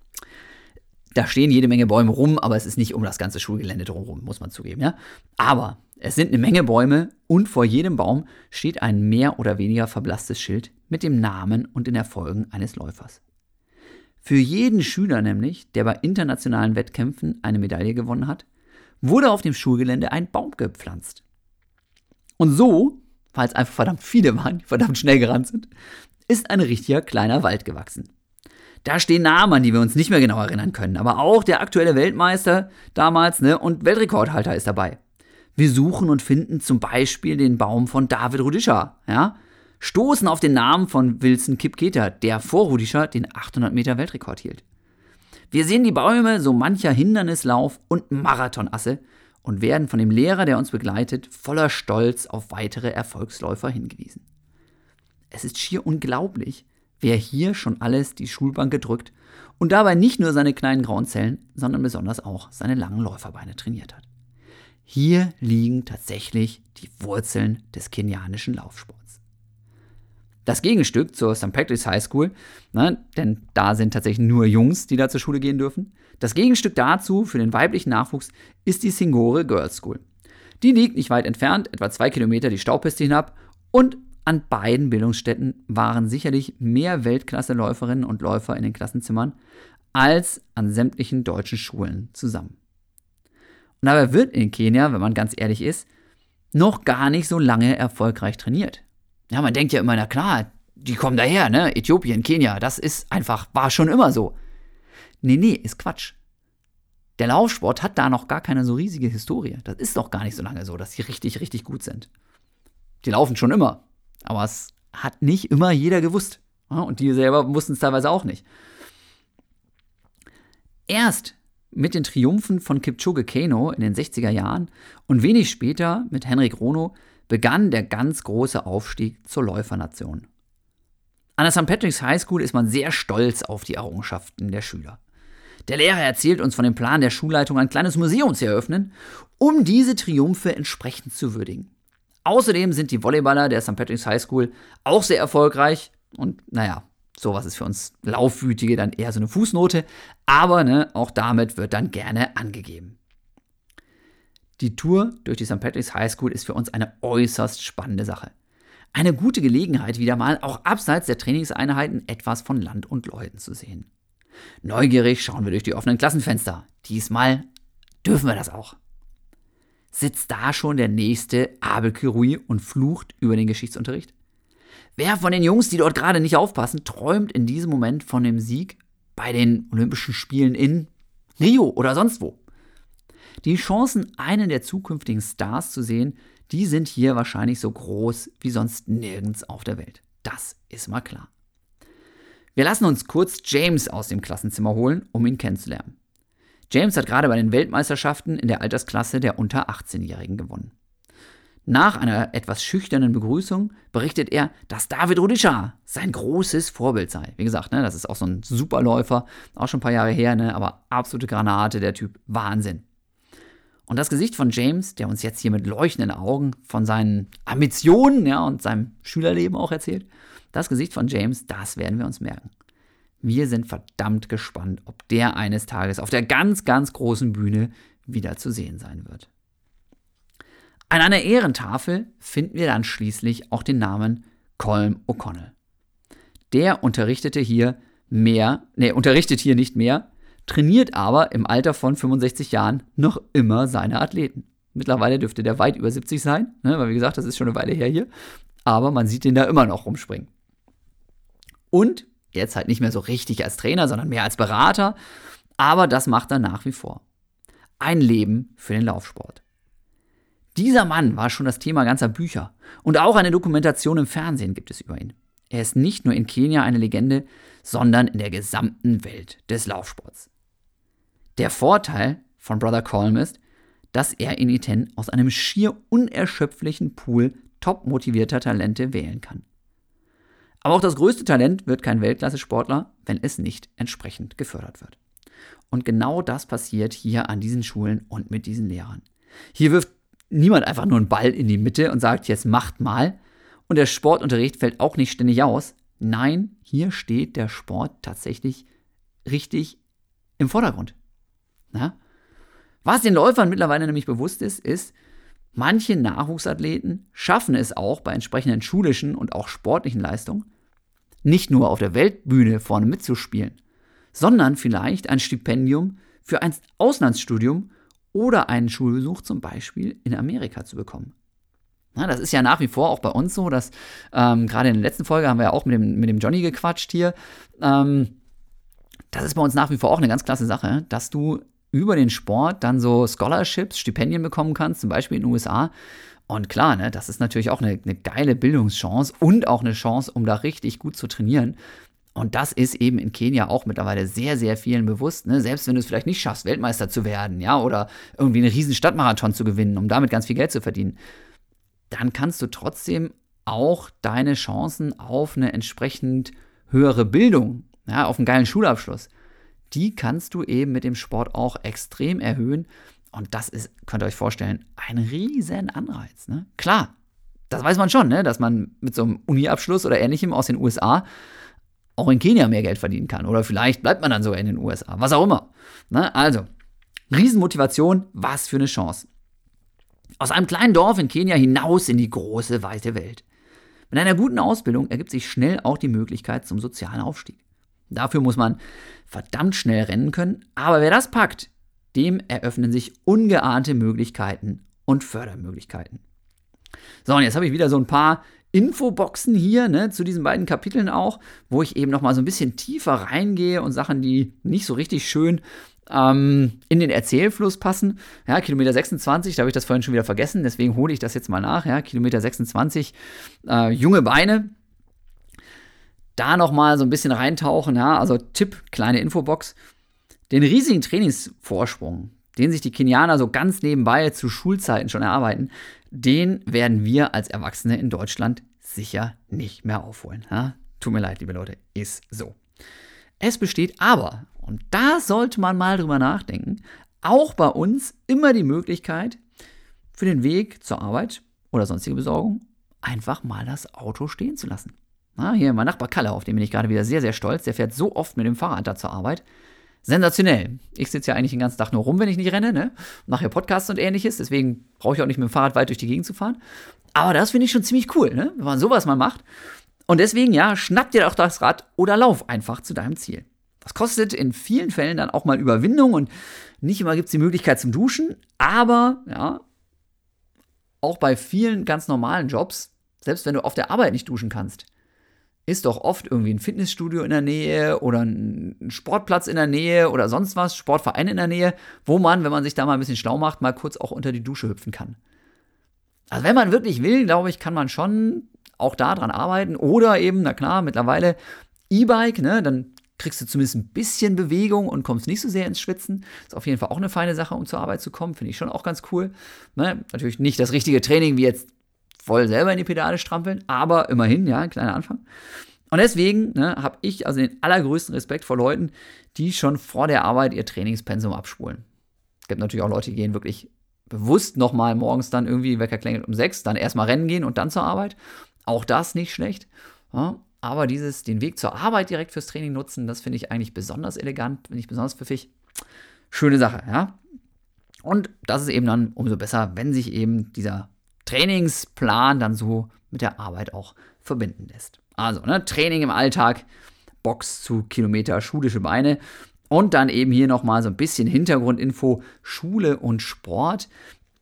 Da stehen jede Menge Bäume rum, aber es ist nicht um das ganze Schulgelände drumherum, muss man zugeben, ja. Aber es sind eine Menge Bäume und vor jedem Baum steht ein mehr oder weniger verblasstes Schild mit dem Namen und den Erfolgen eines Läufers. Für jeden Schüler nämlich, der bei internationalen Wettkämpfen eine Medaille gewonnen hat, wurde auf dem Schulgelände ein Baum gepflanzt. Und so weil es einfach verdammt viele waren, die verdammt schnell gerannt sind, ist ein richtiger kleiner Wald gewachsen. Da stehen Namen, an die wir uns nicht mehr genau erinnern können, aber auch der aktuelle Weltmeister damals ne, und Weltrekordhalter ist dabei. Wir suchen und finden zum Beispiel den Baum von David Rudisha, ja, stoßen auf den Namen von Wilson Kipketer, der vor Rudisha den 800 Meter Weltrekord hielt. Wir sehen die Bäume so mancher Hindernislauf und Marathonasse und werden von dem Lehrer, der uns begleitet, voller Stolz auf weitere Erfolgsläufer hingewiesen. Es ist schier unglaublich, wer hier schon alles die Schulbank gedrückt und dabei nicht nur seine kleinen grauen Zellen, sondern besonders auch seine langen Läuferbeine trainiert hat. Hier liegen tatsächlich die Wurzeln des kenianischen Laufsports. Das Gegenstück zur St. Patrick's High School, ne, denn da sind tatsächlich nur Jungs, die da zur Schule gehen dürfen, das Gegenstück dazu für den weiblichen Nachwuchs ist die Singore Girls School. Die liegt nicht weit entfernt, etwa zwei Kilometer die Staupiste hinab und an beiden Bildungsstätten waren sicherlich mehr Weltklasse-Läuferinnen und Läufer in den Klassenzimmern als an sämtlichen deutschen Schulen zusammen. Und dabei wird in Kenia, wenn man ganz ehrlich ist, noch gar nicht so lange erfolgreich trainiert. Ja, man denkt ja immer, na klar, die kommen daher, ne? Äthiopien, Kenia, das ist einfach, war schon immer so. Nee, nee, ist Quatsch. Der Laufsport hat da noch gar keine so riesige Historie. Das ist doch gar nicht so lange so, dass die richtig, richtig gut sind. Die laufen schon immer. Aber es hat nicht immer jeder gewusst. Und die selber wussten es teilweise auch nicht. Erst mit den Triumphen von Kipchoge Kano in den 60er Jahren und wenig später mit Henrik Rono begann der ganz große Aufstieg zur Läufernation. An der St. Patrick's High School ist man sehr stolz auf die Errungenschaften der Schüler. Der Lehrer erzählt uns von dem Plan der Schulleitung, ein kleines Museum zu eröffnen, um diese Triumphe entsprechend zu würdigen. Außerdem sind die Volleyballer der St. Patrick's High School auch sehr erfolgreich und naja, sowas ist für uns Laufwütige dann eher so eine Fußnote, aber ne, auch damit wird dann gerne angegeben. Die Tour durch die St. Patrick's High School ist für uns eine äußerst spannende Sache. Eine gute Gelegenheit, wieder mal auch abseits der Trainingseinheiten etwas von Land und Leuten zu sehen. Neugierig schauen wir durch die offenen Klassenfenster. Diesmal dürfen wir das auch. Sitzt da schon der nächste Abel Kirui und flucht über den Geschichtsunterricht? Wer von den Jungs, die dort gerade nicht aufpassen, träumt in diesem Moment von dem Sieg bei den Olympischen Spielen in Rio oder sonst wo? Die Chancen, einen der zukünftigen Stars zu sehen, die sind hier wahrscheinlich so groß wie sonst nirgends auf der Welt. Das ist mal klar. Wir lassen uns kurz James aus dem Klassenzimmer holen, um ihn kennenzulernen. James hat gerade bei den Weltmeisterschaften in der Altersklasse der unter 18-Jährigen gewonnen. Nach einer etwas schüchternen Begrüßung berichtet er, dass David Rudisha sein großes Vorbild sei. Wie gesagt, ne, das ist auch so ein Superläufer, auch schon ein paar Jahre her, ne, aber absolute Granate, der Typ, Wahnsinn. Und das Gesicht von James, der uns jetzt hier mit leuchtenden Augen von seinen Ambitionen ja, und seinem Schülerleben auch erzählt, das Gesicht von James, das werden wir uns merken. Wir sind verdammt gespannt, ob der eines Tages auf der ganz, ganz großen Bühne wieder zu sehen sein wird. An einer Ehrentafel finden wir dann schließlich auch den Namen Colm O'Connell. Der unterrichtete hier mehr, ne, unterrichtet hier nicht mehr, trainiert aber im Alter von 65 Jahren noch immer seine Athleten. Mittlerweile dürfte der weit über 70 sein, ne, weil wie gesagt, das ist schon eine Weile her hier. Aber man sieht ihn da immer noch rumspringen. Und jetzt halt nicht mehr so richtig als Trainer, sondern mehr als Berater. Aber das macht er nach wie vor. Ein Leben für den Laufsport. Dieser Mann war schon das Thema ganzer Bücher. Und auch eine Dokumentation im Fernsehen gibt es über ihn. Er ist nicht nur in Kenia eine Legende, sondern in der gesamten Welt des Laufsports. Der Vorteil von Brother Colm ist, dass er in Iten aus einem schier unerschöpflichen Pool top motivierter Talente wählen kann. Aber auch das größte Talent wird kein Weltklasse-Sportler, wenn es nicht entsprechend gefördert wird. Und genau das passiert hier an diesen Schulen und mit diesen Lehrern. Hier wirft niemand einfach nur einen Ball in die Mitte und sagt, jetzt macht mal. Und der Sportunterricht fällt auch nicht ständig aus. Nein, hier steht der Sport tatsächlich richtig im Vordergrund. Na? Was den Läufern mittlerweile nämlich bewusst ist, ist, manche Nachwuchsathleten schaffen es auch bei entsprechenden schulischen und auch sportlichen Leistungen, nicht nur auf der Weltbühne vorne mitzuspielen, sondern vielleicht ein Stipendium für ein Auslandsstudium oder einen Schulbesuch zum Beispiel in Amerika zu bekommen. Na, das ist ja nach wie vor auch bei uns so, dass ähm, gerade in der letzten Folge haben wir ja auch mit dem, mit dem Johnny gequatscht hier. Ähm, das ist bei uns nach wie vor auch eine ganz klasse Sache, dass du über den Sport dann so Scholarships, Stipendien bekommen kannst, zum Beispiel in den USA. Und klar, ne, das ist natürlich auch eine, eine geile Bildungschance und auch eine Chance, um da richtig gut zu trainieren. Und das ist eben in Kenia auch mittlerweile sehr, sehr vielen bewusst. Ne? Selbst wenn du es vielleicht nicht schaffst, Weltmeister zu werden, ja, oder irgendwie einen riesen Stadtmarathon zu gewinnen, um damit ganz viel Geld zu verdienen, dann kannst du trotzdem auch deine Chancen auf eine entsprechend höhere Bildung, ja, auf einen geilen Schulabschluss, die kannst du eben mit dem Sport auch extrem erhöhen. Und das ist, könnt ihr euch vorstellen, ein riesen Anreiz. Ne? Klar, das weiß man schon, ne? dass man mit so einem Uni-Abschluss oder ähnlichem aus den USA auch in Kenia mehr Geld verdienen kann. Oder vielleicht bleibt man dann sogar in den USA, was auch immer. Ne? Also, Riesenmotivation, was für eine Chance. Aus einem kleinen Dorf in Kenia hinaus in die große, weite Welt. Mit einer guten Ausbildung ergibt sich schnell auch die Möglichkeit zum sozialen Aufstieg. Dafür muss man verdammt schnell rennen können, aber wer das packt, dem eröffnen sich ungeahnte Möglichkeiten und Fördermöglichkeiten. So, und jetzt habe ich wieder so ein paar Infoboxen hier ne, zu diesen beiden Kapiteln auch, wo ich eben noch mal so ein bisschen tiefer reingehe und Sachen, die nicht so richtig schön ähm, in den Erzählfluss passen. Ja, Kilometer 26, da habe ich das vorhin schon wieder vergessen, deswegen hole ich das jetzt mal nach. Ja, Kilometer 26, äh, junge Beine, da nochmal so ein bisschen reintauchen, ja, also Tipp, kleine Infobox. Den riesigen Trainingsvorsprung, den sich die Kenianer so ganz nebenbei zu Schulzeiten schon erarbeiten, den werden wir als Erwachsene in Deutschland sicher nicht mehr aufholen. Ja? Tut mir leid, liebe Leute, ist so. Es besteht aber, und da sollte man mal drüber nachdenken, auch bei uns immer die Möglichkeit, für den Weg zur Arbeit oder sonstige Besorgung einfach mal das Auto stehen zu lassen. Na, hier mein Nachbar Kalle, auf den bin ich gerade wieder sehr, sehr stolz. Der fährt so oft mit dem Fahrrad da zur Arbeit. Sensationell. Ich sitze ja eigentlich den ganzen Tag nur rum, wenn ich nicht renne, ne? Mache ja Podcasts und ähnliches, deswegen brauche ich auch nicht mit dem Fahrrad weit durch die Gegend zu fahren. Aber das finde ich schon ziemlich cool, ne? Wenn man sowas mal macht. Und deswegen, ja, schnapp dir doch das Rad oder lauf einfach zu deinem Ziel. Das kostet in vielen Fällen dann auch mal Überwindung und nicht immer gibt es die Möglichkeit zum Duschen, aber ja, auch bei vielen ganz normalen Jobs, selbst wenn du auf der Arbeit nicht duschen kannst, ist doch oft irgendwie ein Fitnessstudio in der Nähe oder ein Sportplatz in der Nähe oder sonst was, Sportverein in der Nähe, wo man, wenn man sich da mal ein bisschen schlau macht, mal kurz auch unter die Dusche hüpfen kann. Also wenn man wirklich will, glaube ich, kann man schon auch daran arbeiten oder eben, na klar, mittlerweile E-Bike, ne, dann kriegst du zumindest ein bisschen Bewegung und kommst nicht so sehr ins Schwitzen. Ist auf jeden Fall auch eine feine Sache, um zur Arbeit zu kommen. Finde ich schon auch ganz cool. Ne? Natürlich nicht das richtige Training wie jetzt voll selber in die Pedale strampeln, aber immerhin, ja, ein kleiner Anfang. Und deswegen ne, habe ich also den allergrößten Respekt vor Leuten, die schon vor der Arbeit ihr Trainingspensum abspulen. Es gibt natürlich auch Leute, die gehen wirklich bewusst nochmal morgens dann irgendwie, Wecker klingelt um sechs, dann erstmal rennen gehen und dann zur Arbeit. Auch das nicht schlecht. Ja, aber dieses, den Weg zur Arbeit direkt fürs Training nutzen, das finde ich eigentlich besonders elegant, finde ich besonders pfiffig. Schöne Sache, ja. Und das ist eben dann umso besser, wenn sich eben dieser Trainingsplan dann so mit der Arbeit auch verbinden lässt. Also, ne, Training im Alltag, Box zu Kilometer, schulische Beine. Und dann eben hier nochmal so ein bisschen Hintergrundinfo, Schule und Sport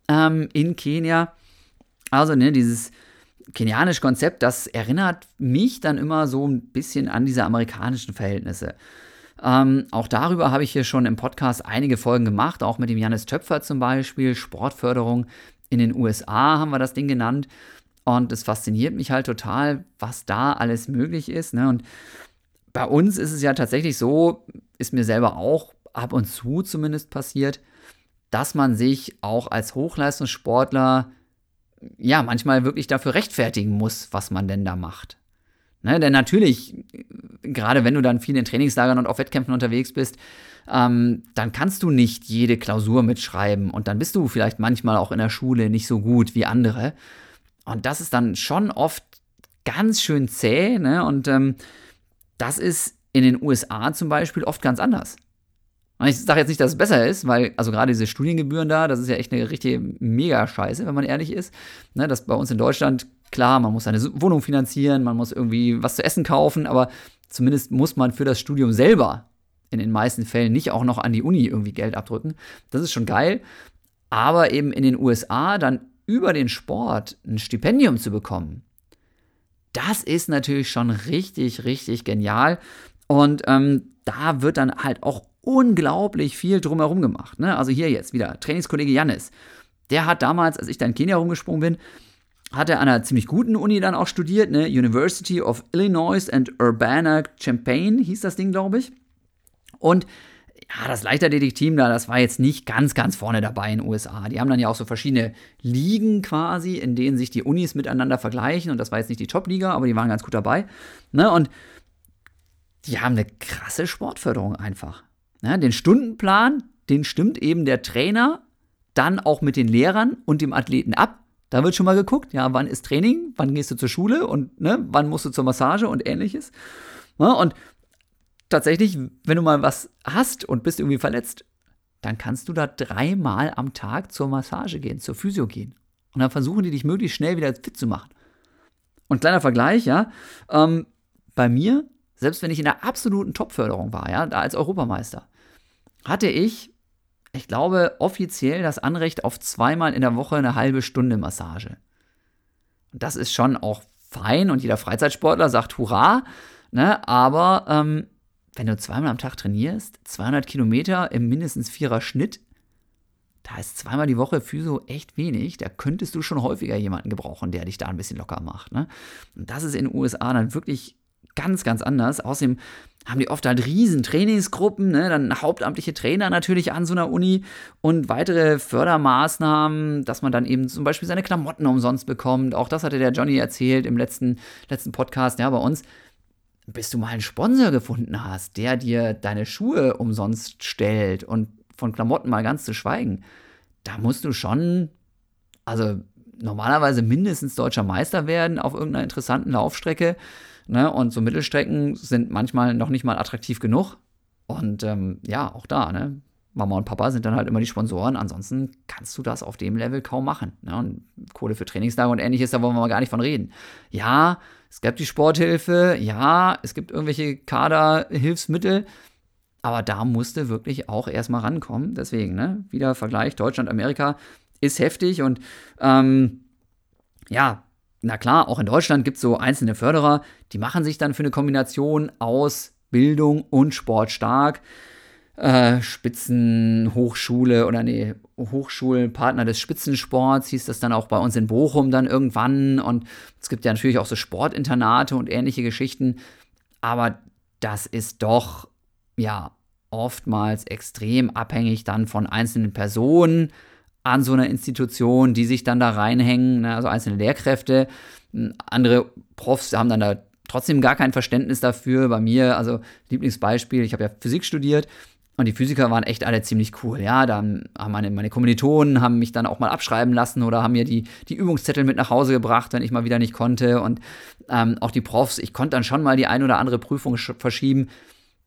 ähm, in Kenia. Also, ne, dieses kenianische Konzept, das erinnert mich dann immer so ein bisschen an diese amerikanischen Verhältnisse. Ähm, auch darüber habe ich hier schon im Podcast einige Folgen gemacht, auch mit dem Janis Töpfer zum Beispiel. Sportförderung in den USA haben wir das Ding genannt. Und es fasziniert mich halt total, was da alles möglich ist. Ne? Und bei uns ist es ja tatsächlich so, ist mir selber auch ab und zu zumindest passiert, dass man sich auch als Hochleistungssportler ja, manchmal wirklich dafür rechtfertigen muss, was man denn da macht. Ne, denn natürlich, gerade wenn du dann viel in Trainingslagern und auf Wettkämpfen unterwegs bist, ähm, dann kannst du nicht jede Klausur mitschreiben und dann bist du vielleicht manchmal auch in der Schule nicht so gut wie andere. Und das ist dann schon oft ganz schön zäh. Ne? Und ähm, das ist in den USA zum Beispiel oft ganz anders. Und ich sage jetzt nicht, dass es besser ist, weil, also gerade diese Studiengebühren da, das ist ja echt eine richtige Mega-Scheiße, wenn man ehrlich ist. Ne, das bei uns in Deutschland, klar, man muss seine Wohnung finanzieren, man muss irgendwie was zu essen kaufen, aber zumindest muss man für das Studium selber in den meisten Fällen nicht auch noch an die Uni irgendwie Geld abdrücken. Das ist schon geil. Aber eben in den USA dann über den Sport ein Stipendium zu bekommen, das ist natürlich schon richtig, richtig genial. Und ähm, da wird dann halt auch unglaublich viel drumherum gemacht. Ne? Also hier jetzt wieder Trainingskollege Jannis. Der hat damals, als ich da in Kenia rumgesprungen bin, hat er an einer ziemlich guten Uni dann auch studiert, ne? University of Illinois and Urbana-Champaign hieß das Ding, glaube ich. Und ja, das Leichtathletik-Team da, das war jetzt nicht ganz, ganz vorne dabei in den USA. Die haben dann ja auch so verschiedene Ligen quasi, in denen sich die Unis miteinander vergleichen. Und das war jetzt nicht die Top-Liga, aber die waren ganz gut dabei. Ne? Und die haben eine krasse Sportförderung einfach. Ja, den Stundenplan, den stimmt eben der Trainer dann auch mit den Lehrern und dem Athleten ab. Da wird schon mal geguckt, ja, wann ist Training, wann gehst du zur Schule und ne, wann musst du zur Massage und ähnliches. Ja, und tatsächlich, wenn du mal was hast und bist irgendwie verletzt, dann kannst du da dreimal am Tag zur Massage gehen, zur Physio gehen. Und dann versuchen die dich möglichst schnell wieder fit zu machen. Und kleiner Vergleich, ja, ähm, bei mir selbst wenn ich in der absoluten Topförderung war, ja, da als Europameister, hatte ich, ich glaube, offiziell das Anrecht auf zweimal in der Woche eine halbe Stunde Massage. Und das ist schon auch fein und jeder Freizeitsportler sagt Hurra, ne, aber ähm, wenn du zweimal am Tag trainierst, 200 Kilometer im mindestens vierer Schnitt, da ist zweimal die Woche Physio echt wenig. Da könntest du schon häufiger jemanden gebrauchen, der dich da ein bisschen locker macht. Ne? Und das ist in den USA dann wirklich ganz, ganz anders. Außerdem haben die oft halt riesen Trainingsgruppen, ne? dann hauptamtliche Trainer natürlich an so einer Uni und weitere Fördermaßnahmen, dass man dann eben zum Beispiel seine Klamotten umsonst bekommt. Auch das hatte der Johnny erzählt im letzten, letzten Podcast, ja, bei uns. Bis du mal einen Sponsor gefunden hast, der dir deine Schuhe umsonst stellt und von Klamotten mal ganz zu schweigen, da musst du schon, also normalerweise mindestens deutscher Meister werden auf irgendeiner interessanten Laufstrecke. Ne? Und so Mittelstrecken sind manchmal noch nicht mal attraktiv genug. Und ähm, ja, auch da, ne? Mama und Papa sind dann halt immer die Sponsoren. Ansonsten kannst du das auf dem Level kaum machen. Ne? Und Kohle für Trainingslager und ähnliches, da wollen wir mal gar nicht von reden. Ja, es gibt die Sporthilfe, ja, es gibt irgendwelche Kaderhilfsmittel, aber da musste wirklich auch erstmal rankommen. Deswegen, ne, wieder Vergleich Deutschland-Amerika ist heftig und ähm, ja, na klar, auch in Deutschland gibt es so einzelne Förderer, die machen sich dann für eine Kombination aus Bildung und Sport stark. Äh, Spitzenhochschule oder nee, Hochschulpartner des Spitzensports hieß das dann auch bei uns in Bochum dann irgendwann. Und es gibt ja natürlich auch so Sportinternate und ähnliche Geschichten. Aber das ist doch, ja, oftmals extrem abhängig dann von einzelnen Personen an so einer Institution, die sich dann da reinhängen, ne, also einzelne Lehrkräfte. Andere Profs haben dann da trotzdem gar kein Verständnis dafür. Bei mir, also Lieblingsbeispiel, ich habe ja Physik studiert und die Physiker waren echt alle ziemlich cool. Ja, da haben meine, meine Kommilitonen haben mich dann auch mal abschreiben lassen oder haben mir die, die Übungszettel mit nach Hause gebracht, wenn ich mal wieder nicht konnte. Und ähm, auch die Profs, ich konnte dann schon mal die ein oder andere Prüfung verschieben.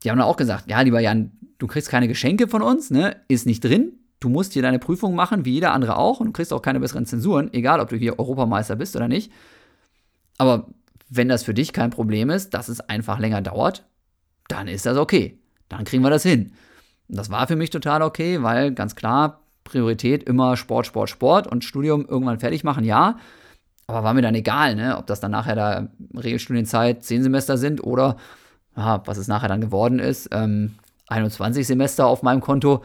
Die haben dann auch gesagt, ja, lieber Jan, du kriegst keine Geschenke von uns, ne? Ist nicht drin. Du musst hier deine Prüfung machen, wie jeder andere auch, und du kriegst auch keine besseren Zensuren, egal ob du hier Europameister bist oder nicht. Aber wenn das für dich kein Problem ist, dass es einfach länger dauert, dann ist das okay. Dann kriegen wir das hin. Das war für mich total okay, weil ganz klar, Priorität immer Sport, Sport, Sport und Studium irgendwann fertig machen, ja. Aber war mir dann egal, ne? ob das dann nachher da Regelstudienzeit zehn Semester sind oder ja, was es nachher dann geworden ist, ähm, 21 Semester auf meinem Konto.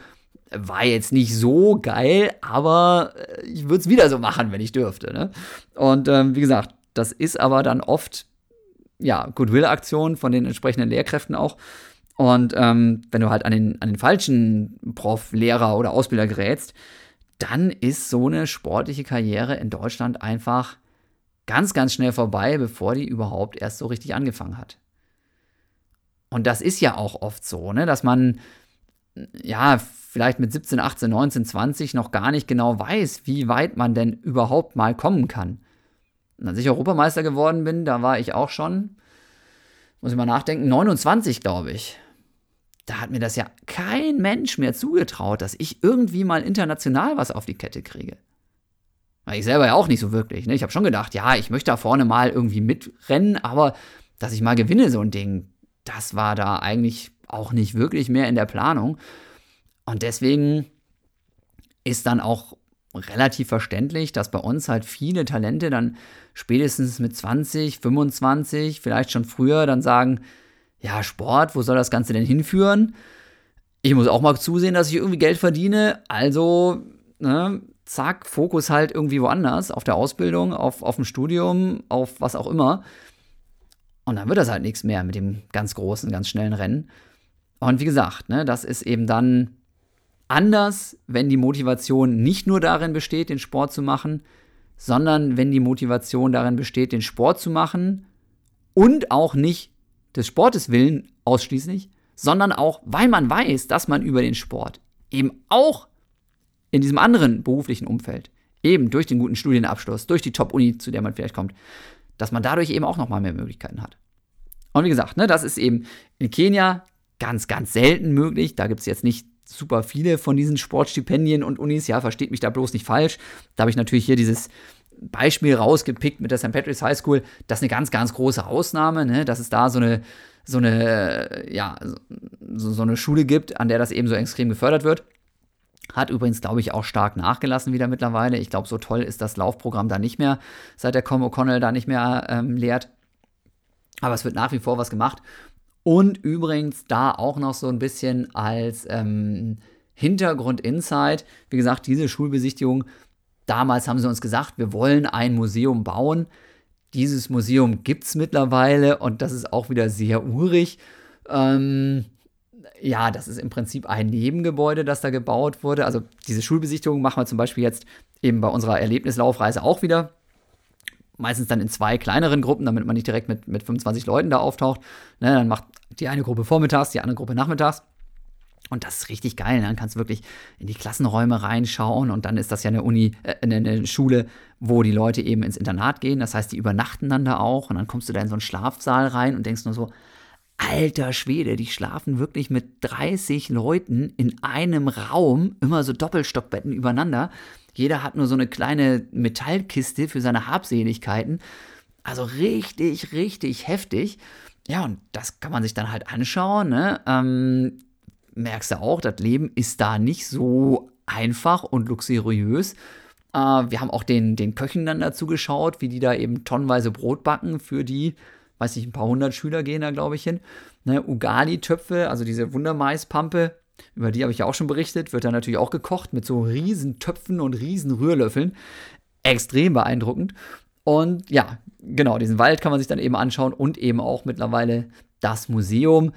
War jetzt nicht so geil, aber äh, ich würde es wieder so machen, wenn ich dürfte. Ne? Und ähm, wie gesagt, das ist aber dann oft ja Goodwill-Aktion von den entsprechenden Lehrkräften auch. Und ähm, wenn du halt an den, an den falschen Prof, Lehrer oder Ausbilder gerätst, dann ist so eine sportliche Karriere in Deutschland einfach ganz, ganz schnell vorbei, bevor die überhaupt erst so richtig angefangen hat. Und das ist ja auch oft so, ne, dass man ja vielleicht mit 17, 18, 19, 20 noch gar nicht genau weiß, wie weit man denn überhaupt mal kommen kann. Und als ich Europameister geworden bin, da war ich auch schon, muss ich mal nachdenken, 29, glaube ich. Da hat mir das ja kein Mensch mehr zugetraut, dass ich irgendwie mal international was auf die Kette kriege. Weil ich selber ja auch nicht so wirklich. Ne? Ich habe schon gedacht, ja, ich möchte da vorne mal irgendwie mitrennen, aber dass ich mal gewinne, so ein Ding, das war da eigentlich auch nicht wirklich mehr in der Planung. Und deswegen ist dann auch relativ verständlich, dass bei uns halt viele Talente dann spätestens mit 20, 25, vielleicht schon früher dann sagen, ja, Sport, wo soll das Ganze denn hinführen? Ich muss auch mal zusehen, dass ich irgendwie Geld verdiene. Also, ne, zack, Fokus halt irgendwie woanders, auf der Ausbildung, auf, auf dem Studium, auf was auch immer. Und dann wird das halt nichts mehr mit dem ganz großen, ganz schnellen Rennen. Und wie gesagt, ne, das ist eben dann anders, wenn die Motivation nicht nur darin besteht, den Sport zu machen, sondern wenn die Motivation darin besteht, den Sport zu machen und auch nicht des Sportes willen ausschließlich, sondern auch, weil man weiß, dass man über den Sport eben auch in diesem anderen beruflichen Umfeld, eben durch den guten Studienabschluss, durch die Top-Uni, zu der man vielleicht kommt, dass man dadurch eben auch nochmal mehr Möglichkeiten hat. Und wie gesagt, ne, das ist eben in Kenia ganz, ganz selten möglich. Da gibt es jetzt nicht super viele von diesen Sportstipendien und Unis. Ja, versteht mich da bloß nicht falsch. Da habe ich natürlich hier dieses Beispiel rausgepickt mit der St. Patrick's High School. Das ist eine ganz, ganz große Ausnahme, ne? dass es da so eine, so eine, ja, so, so eine Schule gibt, an der das eben so extrem gefördert wird. Hat übrigens, glaube ich, auch stark nachgelassen wieder mittlerweile. Ich glaube, so toll ist das Laufprogramm da nicht mehr, seit der Com O'Connell da nicht mehr ähm, lehrt. Aber es wird nach wie vor was gemacht. Und übrigens da auch noch so ein bisschen als ähm, Hintergrund-Insight. Wie gesagt, diese Schulbesichtigung, damals haben sie uns gesagt, wir wollen ein Museum bauen. Dieses Museum gibt es mittlerweile und das ist auch wieder sehr urig. Ähm, ja, das ist im Prinzip ein Nebengebäude, das da gebaut wurde. Also diese Schulbesichtigung machen wir zum Beispiel jetzt eben bei unserer Erlebnislaufreise auch wieder. meistens dann in zwei kleineren Gruppen, damit man nicht direkt mit, mit 25 Leuten da auftaucht. Ne, dann macht die eine Gruppe vormittags, die andere Gruppe nachmittags. Und das ist richtig geil. Ne? Dann kannst du wirklich in die Klassenräume reinschauen und dann ist das ja eine Uni, äh, eine Schule, wo die Leute eben ins Internat gehen. Das heißt, die übernachten dann da auch und dann kommst du da in so einen Schlafsaal rein und denkst nur so, alter Schwede, die schlafen wirklich mit 30 Leuten in einem Raum, immer so Doppelstockbetten übereinander. Jeder hat nur so eine kleine Metallkiste für seine Habseligkeiten. Also richtig, richtig heftig. Ja, und das kann man sich dann halt anschauen. Ne? Ähm, merkst du auch, das Leben ist da nicht so einfach und luxuriös. Äh, wir haben auch den, den Köchen dann dazu geschaut, wie die da eben tonnenweise Brot backen für die, weiß nicht, ein paar hundert Schüler gehen da, glaube ich, hin. Ne, Ugali-Töpfe, also diese Wundermaispampe, über die habe ich ja auch schon berichtet, wird dann natürlich auch gekocht mit so riesen Töpfen und riesen Rührlöffeln. Extrem beeindruckend. Und ja, genau, diesen Wald kann man sich dann eben anschauen und eben auch mittlerweile das Museum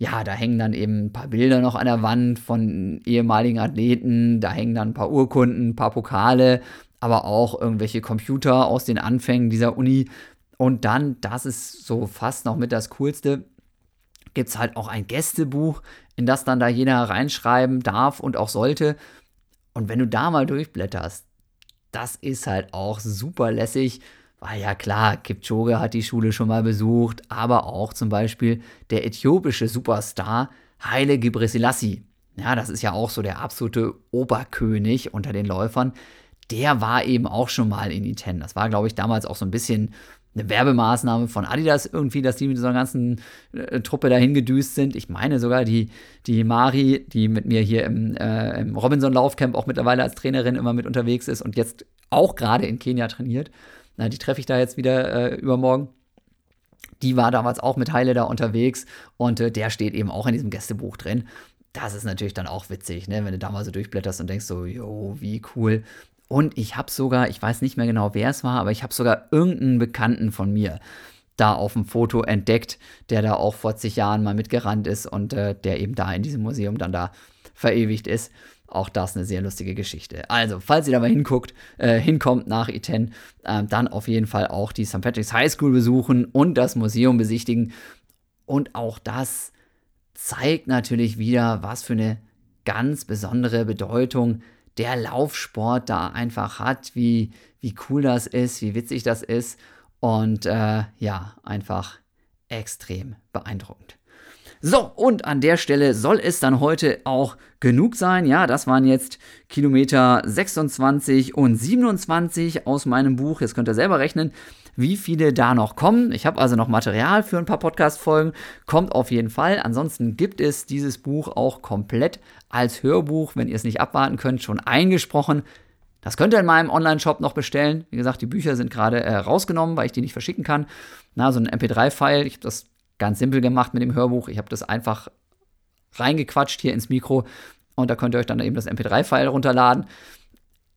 ja, da hängen dann eben ein paar Bilder noch an der Wand von ehemaligen Athleten, da hängen dann ein paar Urkunden, ein paar Pokale, aber auch irgendwelche Computer aus den Anfängen dieser Uni. Und dann, das ist so fast noch mit das Coolste, gibt es halt auch ein Gästebuch, in das dann da jeder reinschreiben darf und auch sollte. Und wenn du da mal durchblätterst, das ist halt auch super lässig war ja klar, Kipchoge hat die Schule schon mal besucht, aber auch zum Beispiel der äthiopische Superstar Haile Gebrselassie. Ja, das ist ja auch so der absolute Oberkönig unter den Läufern. Der war eben auch schon mal in Iten. Das war, glaube ich, damals auch so ein bisschen eine Werbemaßnahme von Adidas irgendwie, dass die mit so einer ganzen äh, Truppe dahin gedüst sind. Ich meine sogar die, die Mari, die mit mir hier im, äh, im Robinson-Laufcamp auch mittlerweile als Trainerin immer mit unterwegs ist und jetzt auch gerade in Kenia trainiert. Na, die treffe ich da jetzt wieder äh, übermorgen. Die war damals auch mit Heile da unterwegs und äh, der steht eben auch in diesem Gästebuch drin. Das ist natürlich dann auch witzig, ne? wenn du da mal so durchblätterst und denkst so, jo, wie cool. Und ich habe sogar, ich weiß nicht mehr genau, wer es war, aber ich habe sogar irgendeinen Bekannten von mir da auf dem Foto entdeckt, der da auch vor zig Jahren mal mitgerannt ist und äh, der eben da in diesem Museum dann da verewigt ist. Auch das eine sehr lustige Geschichte. Also, falls ihr da mal hinguckt, äh, hinkommt nach Iten, äh, dann auf jeden Fall auch die St. Patrick's High School besuchen und das Museum besichtigen. Und auch das zeigt natürlich wieder, was für eine ganz besondere Bedeutung der Laufsport da einfach hat, wie, wie cool das ist, wie witzig das ist. Und äh, ja, einfach extrem beeindruckend. So, und an der Stelle soll es dann heute auch genug sein. Ja, das waren jetzt Kilometer 26 und 27 aus meinem Buch. Jetzt könnt ihr selber rechnen, wie viele da noch kommen. Ich habe also noch Material für ein paar Podcast-Folgen. Kommt auf jeden Fall. Ansonsten gibt es dieses Buch auch komplett als Hörbuch, wenn ihr es nicht abwarten könnt, schon eingesprochen. Das könnt ihr in meinem Online-Shop noch bestellen. Wie gesagt, die Bücher sind gerade äh, rausgenommen, weil ich die nicht verschicken kann. Na, so ein MP3-File. Ich habe das ganz simpel gemacht mit dem Hörbuch. Ich habe das einfach reingequatscht hier ins Mikro und da könnt ihr euch dann eben das MP3-File runterladen.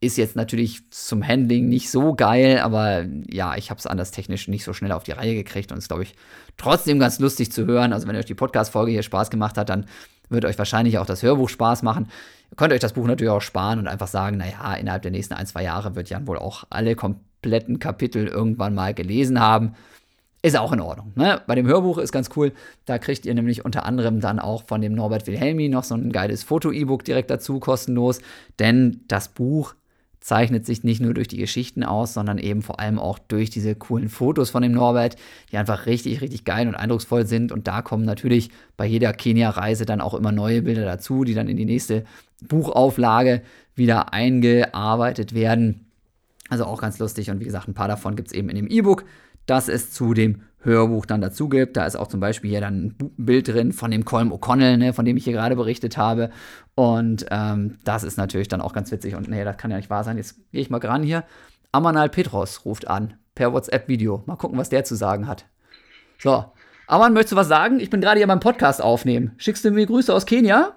Ist jetzt natürlich zum Handling nicht so geil, aber ja, ich habe es anders technisch nicht so schnell auf die Reihe gekriegt und ist, glaube ich, trotzdem ganz lustig zu hören. Also, wenn euch die Podcast-Folge hier Spaß gemacht hat, dann wird euch wahrscheinlich auch das Hörbuch Spaß machen. Ihr könnt euch das Buch natürlich auch sparen und einfach sagen, naja, innerhalb der nächsten ein, zwei Jahre wird Jan wohl auch alle kompletten Kapitel irgendwann mal gelesen haben. Ist auch in Ordnung. Ne? Bei dem Hörbuch ist ganz cool. Da kriegt ihr nämlich unter anderem dann auch von dem Norbert Wilhelmi noch so ein geiles Foto-E-Book direkt dazu, kostenlos. Denn das Buch zeichnet sich nicht nur durch die Geschichten aus, sondern eben vor allem auch durch diese coolen Fotos von dem Norbert, die einfach richtig, richtig geil und eindrucksvoll sind. Und da kommen natürlich bei jeder Kenia-Reise dann auch immer neue Bilder dazu, die dann in die nächste Buchauflage wieder eingearbeitet werden. Also auch ganz lustig. Und wie gesagt, ein paar davon gibt es eben in dem E-Book das es zu dem Hörbuch dann dazu gibt. Da ist auch zum Beispiel hier dann ein Bild drin von dem Colm O'Connell, ne, von dem ich hier gerade berichtet habe. Und ähm, das ist natürlich dann auch ganz witzig. Und nee, das kann ja nicht wahr sein. Jetzt gehe ich mal ran hier. Amanal Petros ruft an per WhatsApp-Video. Mal gucken, was der zu sagen hat. So. Aman, möchtest du was sagen? Ich bin gerade hier beim Podcast aufnehmen. Schickst du mir Grüße aus Kenia?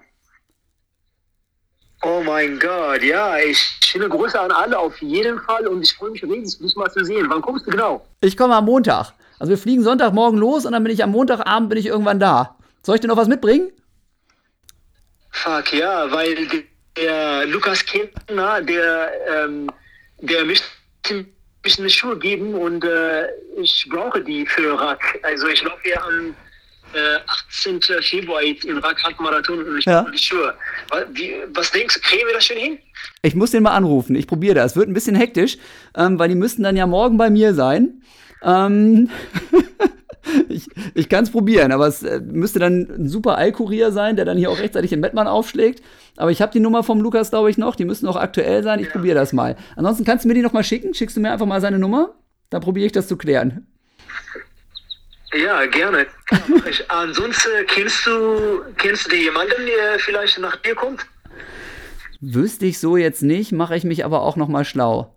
Oh mein Gott, ja, ich schöne Grüße an alle auf jeden Fall und ich freue mich riesig, dich mal zu sehen. Wann kommst du genau? Ich komme am Montag. Also wir fliegen Sonntagmorgen los und dann bin ich am Montagabend bin ich irgendwann da. Soll ich dir noch was mitbringen? Fuck, ja, weil der Lukas Kentner, der, ähm, der möchte mich eine Schuhe geben und äh, ich brauche die für Rad. Also ich laufe hier am äh, 18. Februar jetzt in Radmarathon und ich Ja. brauche die Schuhe. Was, wie, was denkst du, kriegen wir das schon hin? Ich muss den mal anrufen. Ich probiere das. Wird ein bisschen hektisch, ähm, weil die müssten dann ja morgen bei mir sein. Ähm, ich ich kann es probieren, aber es äh, müsste dann ein super Eilkurier sein, der dann hier auch rechtzeitig in Mettmann aufschlägt. Aber ich habe die Nummer vom Lukas, glaube ich, noch. Die müssen auch aktuell sein. Ich probiere das mal. Ansonsten kannst du mir die noch mal schicken. Schickst du mir einfach mal seine Nummer? Dann probiere ich das zu klären. Ja, gerne. Ansonsten kennst du, kennst du jemanden, der vielleicht nach dir kommt? Wüsste ich so jetzt nicht, mache ich mich aber auch noch mal schlau.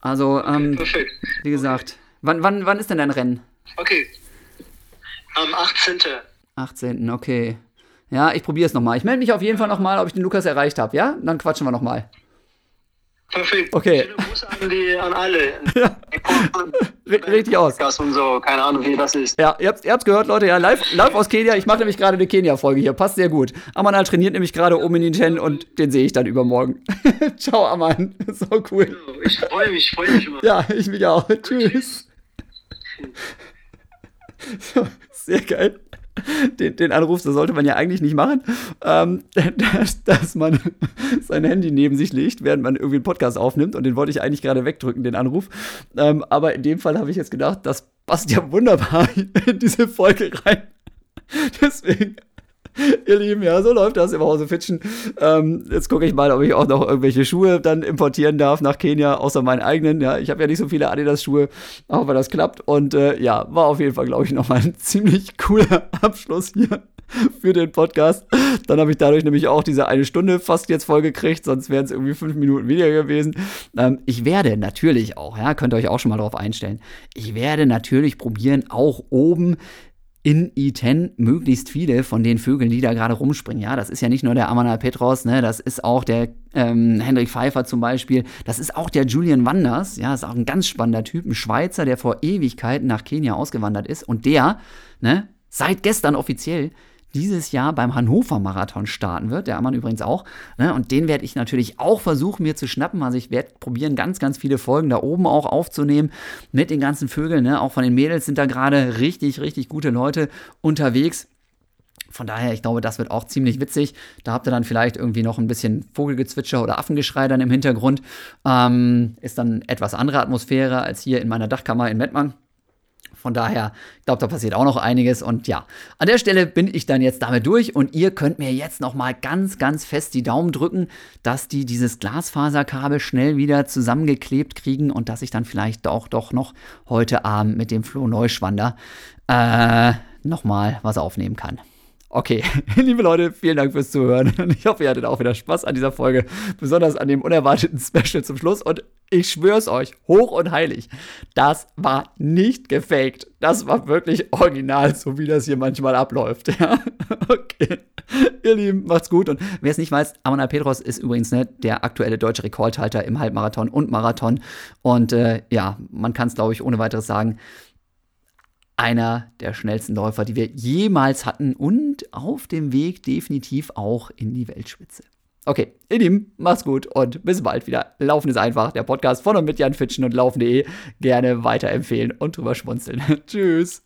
Also, ähm, Perfekt. wie gesagt, wann, wann, wann ist denn dein Rennen? Okay. Am 18. 18. Okay. Ja, ich probiere es nochmal. Ich melde mich auf jeden Fall nochmal, ob ich den Lukas erreicht habe, ja? Dann quatschen wir nochmal. Perfekt. Okay. Schöne Grüße an, die, an alle. R richtig aus. Und so, keine Ahnung, wie das ist. Ja, ihr habt's, ihr habt's gehört, Leute. Ja, live, live aus Kenia. Ich mache nämlich gerade eine Kenia-Folge hier. Passt sehr gut. Amanal trainiert nämlich gerade oben in den und den sehe ich dann übermorgen. Ciao, Aman. So cool. Ich freue mich, ich freue mich immer. Ja, ich mich auch. Tschüss. So, sehr geil. Den, den Anruf, das sollte man ja eigentlich nicht machen, ähm, dass, dass man sein Handy neben sich legt, während man irgendwie einen Podcast aufnimmt. Und den wollte ich eigentlich gerade wegdrücken, den Anruf. Ähm, aber in dem Fall habe ich jetzt gedacht, das passt ja wunderbar in diese Folge rein. Deswegen, ihr Lieben, ja, so läuft das im Hause Fitschen. Ähm, jetzt gucke ich mal, ob ich auch noch irgendwelche Schuhe dann importieren darf nach Kenia, außer meinen eigenen. Ja, ich habe ja nicht so viele Adidas-Schuhe, aber das klappt. Und äh, ja, war auf jeden Fall, glaube ich, nochmal ein ziemlich cooler Abschluss hier für den Podcast. Dann habe ich dadurch nämlich auch diese eine Stunde fast jetzt voll gekriegt, sonst wären es irgendwie fünf Minuten weniger gewesen. Ähm, ich werde natürlich auch, ja, könnt ihr euch auch schon mal darauf einstellen, ich werde natürlich probieren, auch oben in I10 möglichst viele von den Vögeln, die da gerade rumspringen. Ja, das ist ja nicht nur der Amanal Petros, ne, das ist auch der ähm, Hendrik Pfeiffer zum Beispiel, das ist auch der Julian Wanders, ja, ist auch ein ganz spannender Typ, ein Schweizer, der vor Ewigkeiten nach Kenia ausgewandert ist und der, ne, seit gestern offiziell dieses Jahr beim Hannover Marathon starten wird. Der Ammann übrigens auch. Ne? Und den werde ich natürlich auch versuchen, mir zu schnappen. Also ich werde probieren, ganz, ganz viele Folgen da oben auch aufzunehmen mit den ganzen Vögeln. Ne? Auch von den Mädels sind da gerade richtig, richtig gute Leute unterwegs. Von daher, ich glaube, das wird auch ziemlich witzig. Da habt ihr dann vielleicht irgendwie noch ein bisschen Vogelgezwitscher oder Affengeschrei dann im Hintergrund. Ähm, ist dann etwas andere Atmosphäre als hier in meiner Dachkammer in Mettmann. Von daher, ich glaube, da passiert auch noch einiges. Und ja, an der Stelle bin ich dann jetzt damit durch und ihr könnt mir jetzt noch mal ganz, ganz fest die Daumen drücken, dass die dieses Glasfaserkabel schnell wieder zusammengeklebt kriegen und dass ich dann vielleicht auch doch noch heute Abend mit dem Flo Neuschwander äh, noch mal was aufnehmen kann. Okay, liebe Leute, vielen Dank fürs Zuhören. Ich hoffe, ihr hattet auch wieder Spaß an dieser Folge, besonders an dem unerwarteten Special zum Schluss. Und ich schwör's euch, hoch und heilig, das war nicht gefaked. Das war wirklich original, so wie das hier manchmal abläuft. Ja? Okay, ihr Lieben, macht's gut. Und wer es nicht weiß, Amanal Petros ist übrigens ne, der aktuelle deutsche Rekordhalter im Halbmarathon und Marathon. Und äh, ja, man kann es, glaube ich, ohne weiteres sagen einer der schnellsten Läufer, die wir jemals hatten und auf dem Weg definitiv auch in die Weltspitze. Okay, ihr Lieben, macht's gut und bis bald wieder. Laufen ist einfach, der Podcast von und mit Jan Fitschen und Laufen.de. Gerne weiterempfehlen und drüber schmunzeln. Tschüss.